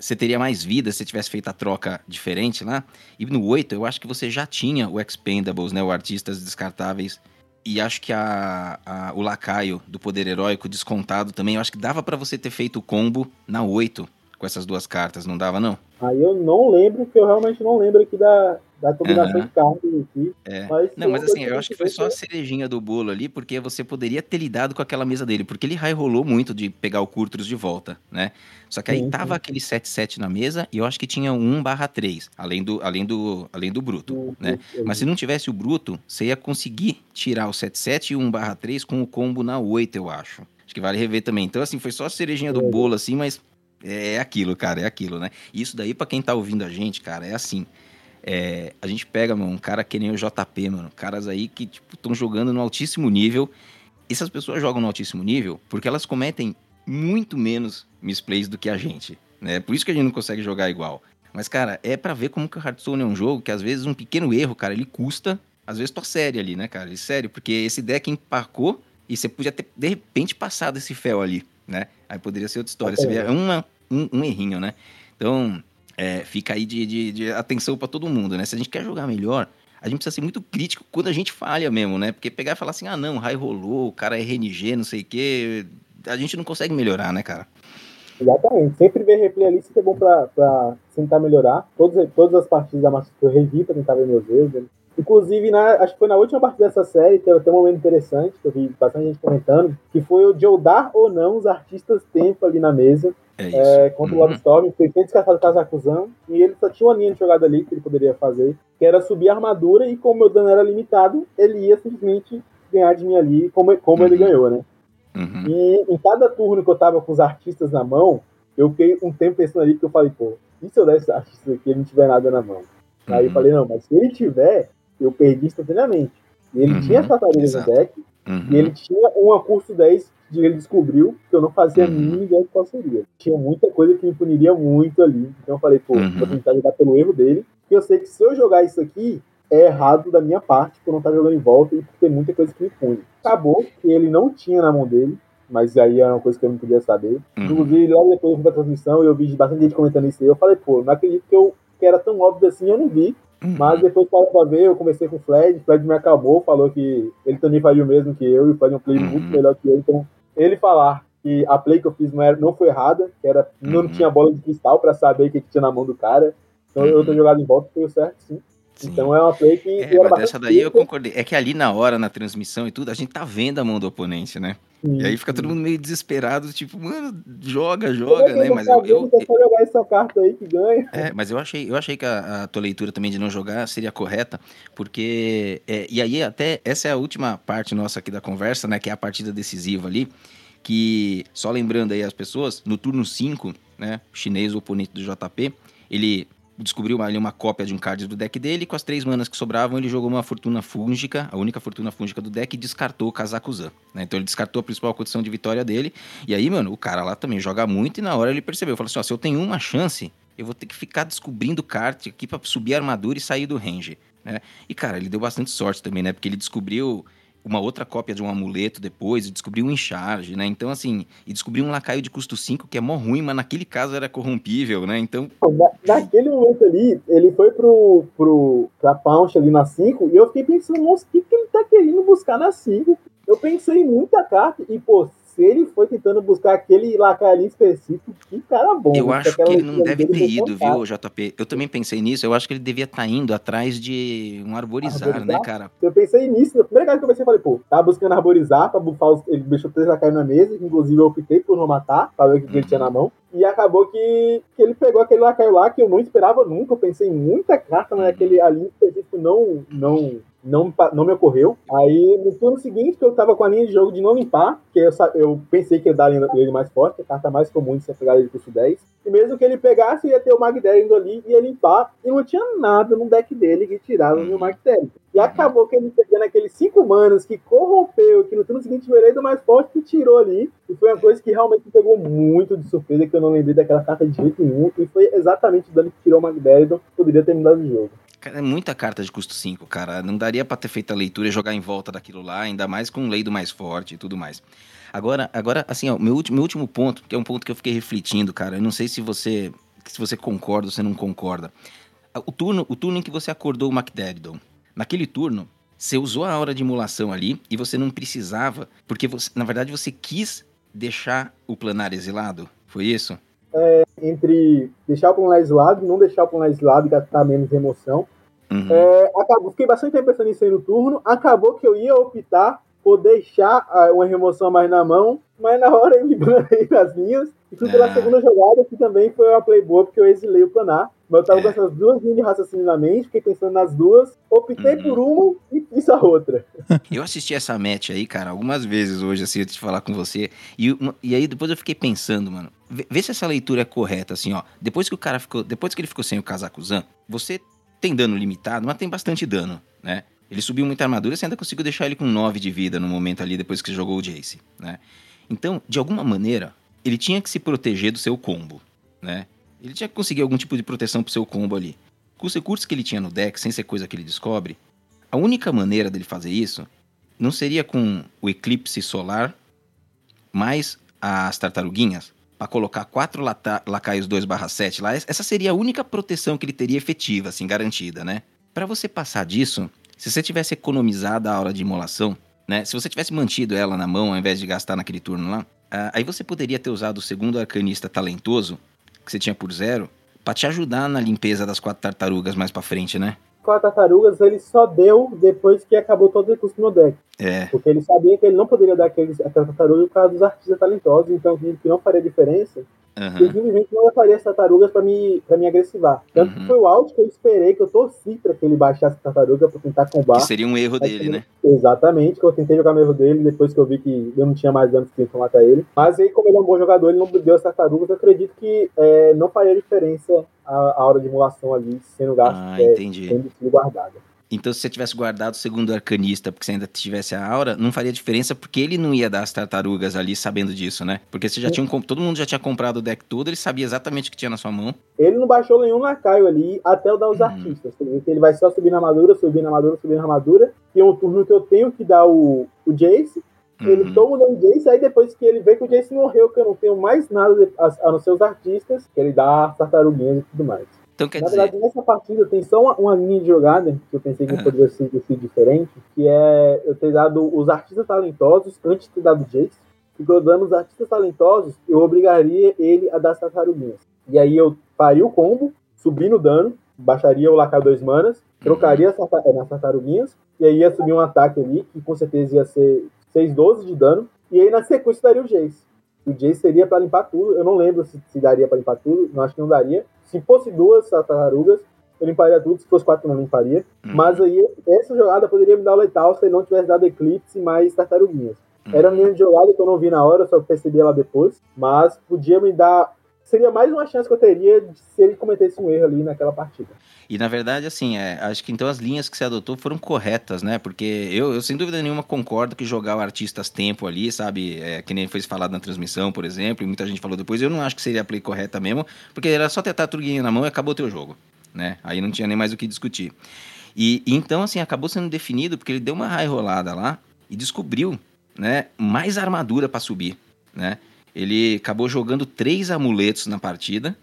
você teria mais vida se tivesse feito a troca diferente lá. E no 8, eu acho que você já tinha o Expendables, né? O Artistas Descartáveis. E acho que a, a- o Lacaio do Poder Heróico descontado também, eu acho que dava pra você ter feito o combo na 8 com essas duas cartas, não dava, não? Aí eu não lembro, que eu realmente não lembro aqui da, da combinação Aham. de cartas aqui. É. Mas Não, mas assim, eu acho que foi só a cerejinha do bolo ali, porque você poderia ter lidado com aquela mesa dele, porque ele high rolou muito de pegar o Curtrus de volta, né? Só que aí Sim, tava sim. aquele 7-7 na mesa e eu acho que tinha um 1/3, além do, além do, além do bruto, Uhum. né? Mas se não tivesse o bruto, você ia conseguir tirar o 7-7 e o 1/3 com o combo na 8, eu acho. Acho que vale rever também. Então, assim, foi só a cerejinha do É. bolo, assim, mas é aquilo, cara, é aquilo, né? Isso daí, pra quem tá ouvindo a gente, cara, é assim. É, a gente pega, mano, um cara que nem o JP, mano. Caras aí que, tipo, estão jogando no altíssimo nível. Essas pessoas jogam no altíssimo nível porque elas cometem muito menos misplays do que a gente, né? Por isso que a gente não consegue jogar igual. Mas, cara, é pra ver como que o Hearthstone é um jogo que às vezes um pequeno erro, cara, ele custa, às vezes tua série ali, né, cara? E sério, porque esse deck empacou e você podia ter, de repente, passado esse fel ali, né? Aí poderia ser outra história. Você vê, é uma, um, um errinho, né? Então, é, fica aí de, de- de atenção pra todo mundo, né? Se a gente quer jogar melhor, a gente precisa ser muito crítico quando a gente falha mesmo, né? Porque pegar e falar assim, ah, não, raio rolou, o cara é RNG, não sei o quê, a gente não consegue melhorar, né, cara? Exatamente. Sempre ver replay ali sempre é bom pra, pra tentar melhorar. Todos, todas as partidas da Master Tour eu revi pra tentar ver meus erros. né? Inclusive, na, acho que foi na última partida dessa série, teve até um momento interessante, que eu vi bastante gente comentando, que foi o de eu dar ou não os artistas tempo ali na mesa, É isso. é, contra o Uhum. Lobstorm, foi bem descartado o Kazakuzão, e ele só tinha uma linha de jogada ali que ele poderia fazer, que era subir a armadura, e como meu dano era limitado, ele ia simplesmente ganhar de mim ali, como, como ele Uhum. ganhou, né? Uhum. E em cada turno que eu tava com os artistas na mão, eu fiquei um tempo pensando ali que eu falei, pô, e se eu der esses artistas aqui e ele não tiver nada na mão? Aí eu Uhum. falei, não, mas se ele tiver, eu perdi instantaneamente. E ele Uhum, tinha as tartarugas no exato. deck, Uhum. e ele tinha uma curso 10 que ele descobriu que eu não fazia Uhum. mínima ideia de qual seria. Tinha muita coisa que me puniria muito ali. Então eu falei, pô, Uhum. vou tentar jogar pelo erro dele, porque eu sei que se eu jogar isso aqui, é errado da minha parte por não estar jogando em volta e por ter muita coisa que me pune. Acabou que ele não tinha na mão dele, mas aí era uma coisa que eu não podia saber. Uhum. Inclusive, logo depois eu fui pra transmissão e eu vi bastante gente comentando isso aí. Eu falei, pô, não acredito que, eu, que era tão óbvio assim, eu não vi. Uhum. Mas depois parou pra ver, eu comecei com o Fred, o Fred me acalmou, falou que ele também faria o mesmo que eu, e faria um play Uhum. muito melhor que eu. Então, ele falar que a play que eu fiz não, era, não foi errada, que era, não Uhum. tinha bola de cristal pra saber o que, que tinha na mão do cara. Então eu Uhum. jogado em volta foi o certo, sim. Sim. Então é uma play que É, era dessa daí eu concordei. É que ali na hora, na transmissão e tudo, a gente tá vendo a mão do oponente, né? E aí fica todo mundo meio desesperado, tipo, mano, joga, joga, né? Mas eu, eu, É só jogar essa carta aí que ganha. É, mas eu achei, eu achei que a, a tua leitura também de não jogar seria correta, porque. é, e aí, até essa é a última parte nossa aqui da conversa, né? Que é a partida decisiva ali. Que, só lembrando aí as pessoas, no turno 5, né? O chinês, o oponente do JP, ele descobriu ali uma cópia de um card do deck dele, com as três manas que sobravam, ele jogou uma fortuna fúngica, a única fortuna fúngica do deck, e descartou o Kazakuzan. Né? Então ele descartou a principal condição de vitória dele. E aí, mano, o cara lá também joga muito e na hora ele percebeu, falou assim: ó, se eu tenho uma chance, eu vou ter que ficar descobrindo kart aqui pra subir a armadura e sair do range, né? E cara, ele deu bastante sorte também, né? Porque ele descobriu uma outra cópia de um amuleto depois, e descobriu um encharge, né? Então, assim, e descobriu um lacaio de custo 5 que é mó ruim, mas naquele caso era corrompível, né? Então, Na- naquele momento ali, ele foi pro, pro, pra Pounce ali na 5 e eu fiquei pensando, nossa, o que, que ele tá querendo buscar na 5? Eu pensei em muita carta e, pô, ele foi tentando buscar aquele ali específico, que cara bom. eu né? acho que ele não deve ter ido, viu, JP? Eu também pensei nisso, eu acho que ele devia estar indo atrás de um arborizar, né, Arborizar? cara? Eu pensei nisso, na primeira coisa que eu pensei, eu falei, pô, tava buscando arborizar pra bufar os. Ele deixou três lacaios na mesa, inclusive eu optei por não matar, pra ver o que, que ele tinha na mão. E acabou que, que ele pegou aquele lacaio lá que eu não esperava nunca. Eu pensei em muita carta, mas aquele ali específico não, não, não, não me ocorreu. Aí no turno seguinte, que eu tava com a linha de jogo de não limpar, que eu, eu pensei que ia dar ele mais forte, a carta mais comum de ser pegada de custo 10. E mesmo que ele pegasse, ia ter o Magdalene indo ali, ia limpar, e não tinha nada no deck dele que tirava o meu Magdalene. E acabou que ele pegando aqueles cinco manos que corrompeu, que no turno seguinte veio ele do mais forte que tirou ali. E foi uma coisa que realmente me pegou muito de surpresa, que eu não lembrei daquela carta de jeito nenhum. E foi exatamente o dano que tirou o Magdalene, poderia ter mudado o jogo. Cara, é muita carta de custo 5, cara. Não daria pra ter feito a leitura e jogar em volta daquilo lá, ainda mais com lei do mais forte e tudo mais. Agora, agora assim, ó, meu último, meu último ponto, que é um ponto que eu fiquei refletindo, cara. Eu não sei se você, se você concorda ou se não concorda. O turno, o turno em que você acordou o McDaddon, naquele turno, você usou a hora de emulação ali e você não precisava, porque você, na verdade você quis deixar o planar exilado. Foi isso? Entre deixar o planar exilado e não deixar o planar exilado e gastar menos emoção. Uhum. É, acabou, fiquei bastante tempo pensando nisso aí no turno. Acabou que eu ia optar por deixar ah, uma remoção mais na mão, mas na hora eu me banei nas minhas. E fui pela Ah. segunda jogada, que também foi uma play boa, porque eu exilei o planar. Mas eu tava É. com essas duas linhas de raciocínio na mente, fiquei pensando nas duas, optei Uhum. por uma e fiz a outra. Eu assisti essa match aí, cara, algumas vezes hoje, assim, antes de falar com você. E, e aí depois eu fiquei pensando, mano. Vê, se essa leitura é correta, assim, ó. Depois que o cara ficou. Depois que ele ficou sem o Kazakuzan, você tem dano limitado, mas tem bastante dano, né? Ele subiu muita armadura, você ainda conseguiu deixar ele com 9 de vida no momento ali, depois que você jogou o Jace, né? Então, de alguma maneira, ele tinha que se proteger do seu combo, né? Ele tinha que conseguir algum tipo de proteção pro seu combo ali. Com os recursos que ele tinha no deck, sem ser coisa que ele descobre, a única maneira dele fazer isso não seria com o eclipse solar mais as tartaruguinhas para colocar quatro lacaios 2/7 lá. Essa seria a única proteção que ele teria efetiva, assim, garantida, né? Para você passar disso, se você tivesse economizado a hora de imolação, né? Se você tivesse mantido ela na mão ao invés de gastar naquele turno lá, aí você poderia ter usado o segundo arcanista talentoso que você tinha por zero para te ajudar na limpeza das quatro tartarugas mais para frente, né? Com a tartarugas, ele só deu depois que acabou todo o recurso no deck. É. Porque ele sabia que ele não poderia dar aqueles, aquela tartaruga por causa dos artistas talentosos, então que não faria diferença. Aham. Eu simplesmente não levaria as tartarugas pra me, pra me agressivar. Tanto Uhum. que foi o áudio que eu esperei, que eu torci pra que ele baixasse a tartaruga pra tentar combar. Que seria um erro dele, né? Exatamente, que eu tentei jogar no erro dele, depois que eu vi que eu não tinha mais anos que matar ele. Mas aí, como ele é um bom jogador, ele não deu as tartarugas, eu acredito que é, não faria diferença a, a hora de emulação ali, sendo gasto, Ah, é, sendo sido guardada. Então, se você tivesse guardado o segundo arcanista, porque você ainda tivesse a aura, não faria diferença, porque ele não ia dar as tartarugas ali sabendo disso, né? Porque você já tinha, todo mundo já tinha comprado o deck todo, ele sabia exatamente o que tinha na sua mão. Ele não baixou nenhum lacaio ali até eu dar os Uhum. artistas. Vê que ele vai só subir na armadura, subir na armadura, subir na armadura. E é um turno que eu tenho que dar o, o Jace. Ele Uhum. toma o dano Jace, aí depois que ele vê que o Jace morreu, que eu não tenho mais nada a, a não ser os artistas, que ele dá as tartaruguinhas e tudo mais. Então, quer Na dizer, verdade, nessa partida tem só uma, uma linha de jogada que eu pensei que Ah. poderia ser, sido diferente, que é eu ter dado os artistas talentosos antes de ter dado o Jace. Porque eu dando os artistas talentosos, eu obrigaria ele a dar as tartaruguinhas. E aí eu faria o combo, subindo o dano, baixaria o lacaio 2 manas, trocaria as nas tartaruguinhas, e aí ia subir um ataque ali, que com certeza ia ser 6-12 de dano, e aí na sequência daria o Jace. O Jace seria pra limpar tudo, eu não lembro se, se daria pra limpar tudo, não acho que não daria. Se fosse duas tartarugas, eu limparia tudo, se fosse quatro eu não limparia. Uhum. Mas aí, essa jogada poderia me dar o letal se ele não tivesse dado Eclipse mais tartaruguinhas. Uhum. Era uma linha de jogada que eu não vi na hora, eu só percebi ela depois. Mas podia me dar. Seria mais uma chance que eu teria se ele cometesse um erro ali naquela partida. E na verdade, assim, é, acho que então as linhas que você adotou foram corretas, né? Porque eu, eu sem dúvida nenhuma concordo que jogar o artistas tempo ali, sabe? É, que nem foi falado na transmissão, por exemplo, e muita gente falou depois, eu não acho que seria a play correta mesmo, porque era só ter a tartaruguinha na mão e acabou o teu jogo, né? Aí não tinha nem mais o que discutir. E então, assim, acabou sendo definido porque ele deu uma raio rolada lá e descobriu, né, mais armadura pra subir, né? Ele acabou jogando três amuletos na partida,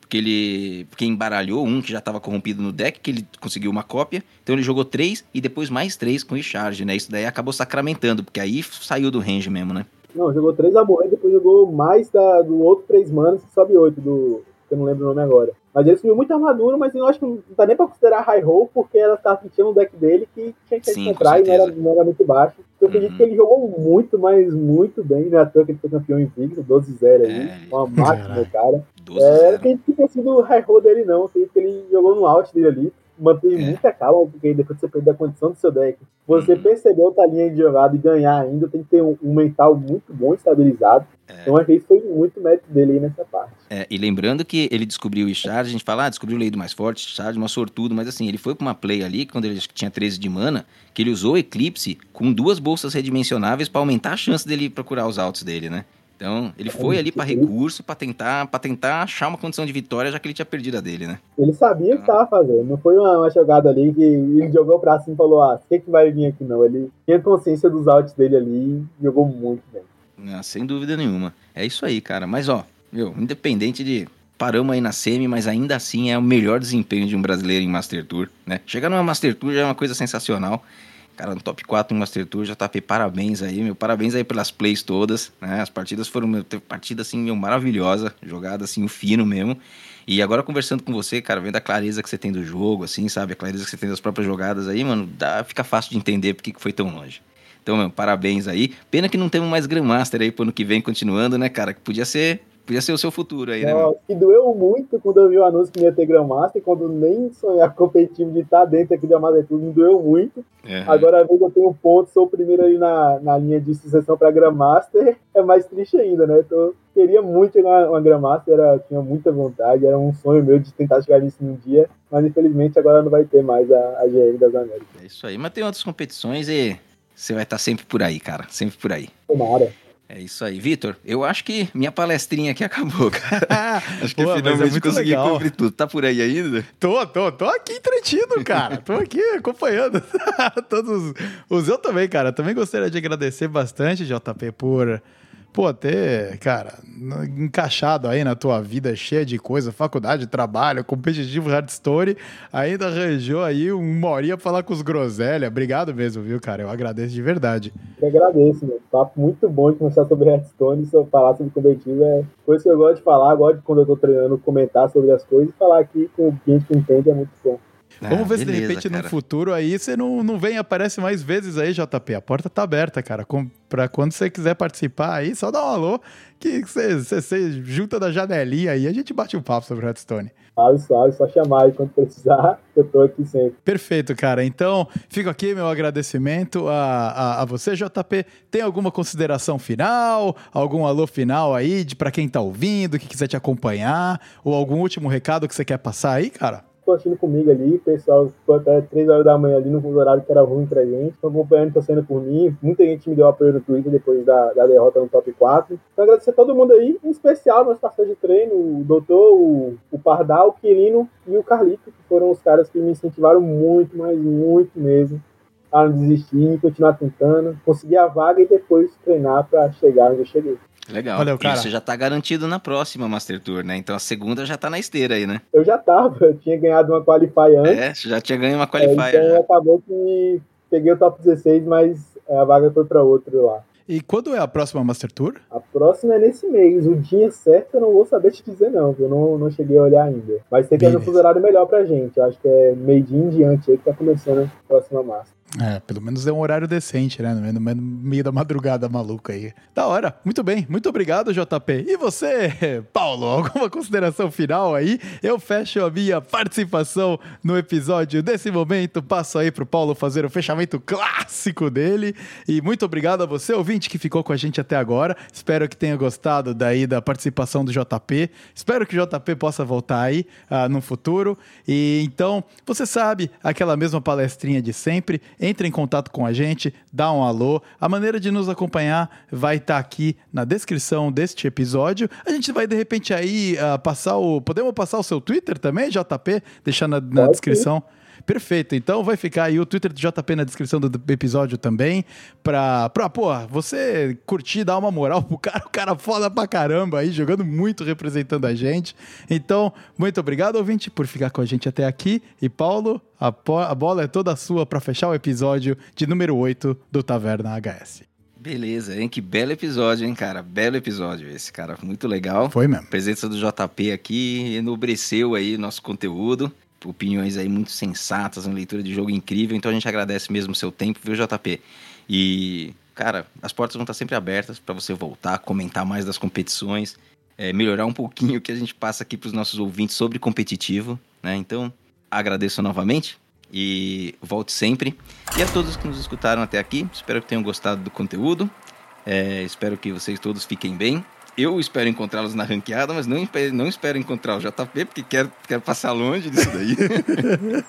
porque ele porque embaralhou um que já estava corrompido no deck, que ele conseguiu uma cópia. Então ele jogou três e depois mais três com recharge, né? Isso daí acabou sacramentando, porque aí saiu do range mesmo, né? Não, jogou três amoretos, depois jogou mais da, do outro três manas que sobe oito, do, que eu não lembro o nome agora. Mas ele subiu muita armadura, mas eu acho que não dá nem pra considerar high roll, porque ela tá sentindo no deck dele que tinha que Sim, comprar e não era, não era muito baixo. Eu acredito Uhum. que ele jogou muito, mas muito bem, né? À toa que ele foi campeão invicto, 12-0 aí, É, uma máquina, cara. 12 É, eu zero. acredito que tenha sido o high roll dele, não. Eu acredito que ele jogou no out dele ali. Manteve É. muita calma, porque depois que você perder a condição do seu deck, você Uhum. perceber outra linha de jogada e ganhar ainda, tem que ter um, um mental muito bom estabilizado. É. Então, acho que isso foi muito mérito dele aí nessa parte. É, e lembrando que ele descobriu o Charge, a gente fala, ah, descobriu o lei do mais forte, Charge, uma sortudo, mas assim, ele foi pra uma play ali, quando ele tinha 13 de mana, que ele usou o Eclipse com duas bolsas redimensionáveis pra aumentar a chance dele procurar os altos dele, né? Então, ele foi ali pra recurso pra tentar, pra tentar achar uma condição de vitória, já que ele tinha perdido a dele, né? Ele sabia o que estava fazendo. Não foi uma, uma jogada ali que ele jogou pra cima e falou: Ah, o que, que vai vir aqui não? Ele tinha consciência dos outs dele ali e jogou muito bem. Ah, sem dúvida nenhuma. É isso aí, cara. Mas, ó, meu, independente de. Paramos aí na semi, mas ainda assim é o melhor desempenho de um brasileiro em Master Tour, né? Chegar numa Master Tour já é uma coisa sensacional. Cara, no top 4 em Master Tour, JP, parabéns aí, meu. Parabéns aí pelas plays todas, né? As partidas foram, meu, teve partida assim, meu, maravilhosa. Jogada assim, o fino mesmo. E agora conversando com você, cara, vendo a clareza que você tem do jogo, assim, sabe? A clareza que você tem das próprias jogadas aí, mano, dá, fica fácil de entender porque que foi tão longe. Então, meu, parabéns aí. Pena que não temos mais Grandmaster aí pro ano que vem continuando, né, cara? Que podia ser, podia ser o seu futuro aí, né, que doeu muito quando eu vi o anúncio que ia ter Grandmaster, quando nem sonhar competitivo de estar dentro aqui da Master Tour, me doeu muito. É. Agora, a vez eu tenho um ponto, sou o primeiro ali na, na linha de sucessão para Grandmaster, é mais triste ainda, né? Então, queria muito chegar uma, uma Grandmaster, era, tinha muita vontade, era um sonho meu de tentar chegar nisso num dia, mas infelizmente agora não vai ter mais a, a GM das Américas. É isso aí. Mas tem outras competições e você vai estar sempre por aí, cara. Sempre por aí. Tomara. É isso aí. Vitor, eu acho que minha palestrinha aqui acabou, cara. Acho que mas é finalmente muito consegui legal. cobrir tudo. Tá por aí ainda? Tô, tô, tô aqui entretido, cara. Tô aqui acompanhando todos os eu também, cara. Também gostaria de agradecer bastante, JP, por pô, ter, cara, encaixado aí na tua vida cheia de coisa, faculdade, trabalho, competitivo Hearthstone, ainda arranjou aí uma horinha falar com os groselha. Obrigado mesmo, viu, cara? Eu agradeço de verdade. Eu agradeço, meu. Papo muito bom de conversar sobre Hearthstone, sobre falar sobre competitivo. É coisa que eu gosto de falar, gosto de quando eu tô treinando comentar sobre as coisas e falar aqui com gente que entende é muito bom. Ah, Vamos ver se de beleza, repente no cara. futuro aí você não, não vem e aparece mais vezes aí, JP. A porta tá aberta, cara. Com, pra quando você quiser participar aí, só dá um alô que você, junta da janelinha aí e a gente bate um papo sobre Hearthstone. Sabe, sabe, só chamar aí quando precisar, eu tô aqui sempre. Perfeito, cara. Então, fico aqui meu agradecimento a, a, a você, JP. Tem alguma consideração final? Algum alô final aí de para quem tá ouvindo, que quiser te acompanhar? Ou algum último recado que você quer passar aí, cara? Assistindo comigo ali, pessoal ficou até 3 horas da manhã ali no horário que era ruim pra gente. Estão acompanhando, torcendo por mim. Muita gente me deu apoio no Twitter depois da, da derrota no top 4. Então agradecer a todo mundo aí, em especial meus parceiros de treino, o Doutor, o, o Pardal, o Quirino e o Carlito, que foram os caras que me incentivaram muito, mas muito mesmo a não desistir, continuar tentando, conseguir a vaga e depois treinar pra chegar onde eu cheguei. Legal. Valeu, E cara. você já tá garantido na próxima Master Tour, né? Então a segunda já tá na esteira aí, né? Eu já tava, eu tinha ganhado uma Qualify antes. É, você já tinha ganho uma É, qualifier. então já. acabou que peguei o top 16, mas é, a vaga foi para outro lá. E quando é a próxima Master Tour? A próxima é nesse mês. O dia certo eu não vou saber te dizer, não? Eu não, não cheguei a olhar ainda. Mas tem que ter um fuso horário melhor pra gente. Eu acho que é meio dia em diante aí que tá começando a próxima massa. É, pelo menos é um horário decente, né? No meio, da madrugada maluca aí. Da hora. Muito bem. Muito obrigado, JP. E você, Paulo? Alguma consideração final aí? Eu fecho a minha participação no episódio desse momento. Passo aí pro Paulo fazer o fechamento clássico dele. E muito obrigado a você, ouvinte, que ficou com a gente até agora. Espero que tenha gostado daí da participação do JP. Espero que o JP possa voltar aí ah, no futuro. E então, você sabe, aquela mesma palestrinha de sempre. Entre em contato com a gente, dá um alô. A maneira de nos acompanhar vai estar aqui na descrição deste episódio. A gente vai, de repente, aí ah, passar o. Podemos passar o seu Twitter também, JP? Deixar na, na descrição. Perfeito, então vai ficar aí o Twitter do JP na descrição do episódio também, pra, pra pô, você curtir, dar uma moral pro cara, o cara foda pra caramba aí, jogando muito, representando a gente. Então, muito obrigado, ouvinte, por ficar com a gente até aqui. E Paulo, a, a bola é toda sua pra fechar o episódio de número 8 do Taverna HS. Beleza, hein? Que belo episódio, hein, cara? Belo episódio esse, cara. Muito legal. Foi mesmo. A presença do JP aqui enobreceu aí nosso conteúdo. Opiniões aí muito sensatas, uma leitura de jogo incrível. Então a gente agradece mesmo o seu tempo, viu, JP? E, cara, as portas vão estar sempre abertas para você voltar, comentar mais das competições, é, melhorar um pouquinho o que a gente passa aqui para os nossos ouvintes sobre competitivo, né? Então, agradeço novamente e volte sempre. E a todos que nos escutaram até aqui, espero que tenham gostado do conteúdo. É, espero que vocês todos fiquem bem. Eu espero encontrá-los na ranqueada, mas não, não espero encontrar o JP, porque quero, quero passar longe disso daí.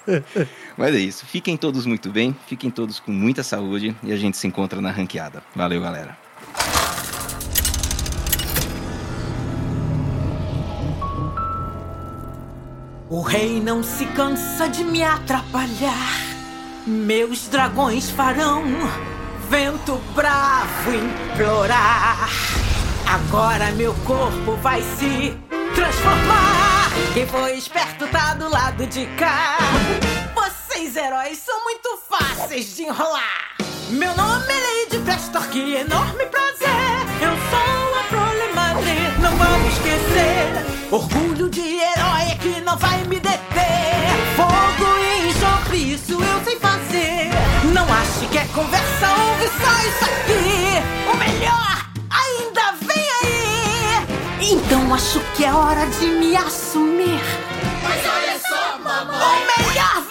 mas é isso. Fiquem todos muito bem, fiquem todos com muita saúde e a gente se encontra na ranqueada. Valeu, galera. O rei não se cansa de me atrapalhar. Meus dragões farão vento bravo implorar. Agora meu corpo vai se transformar. Quem foi esperto tá do lado de cá. Vocês heróis são muito fáceis de enrolar. Meu nome é Lady Prestor, que enorme prazer. Eu sou a Prole Madre, não vamos esquecer. Orgulho de herói é que não vai me deter. Fogo e enxofre, isso eu sei fazer. Não ache que é conversa, ouve só isso aqui. O melhor. Então acho que é hora de me assumir. Mas olha só, mamãe. O melhor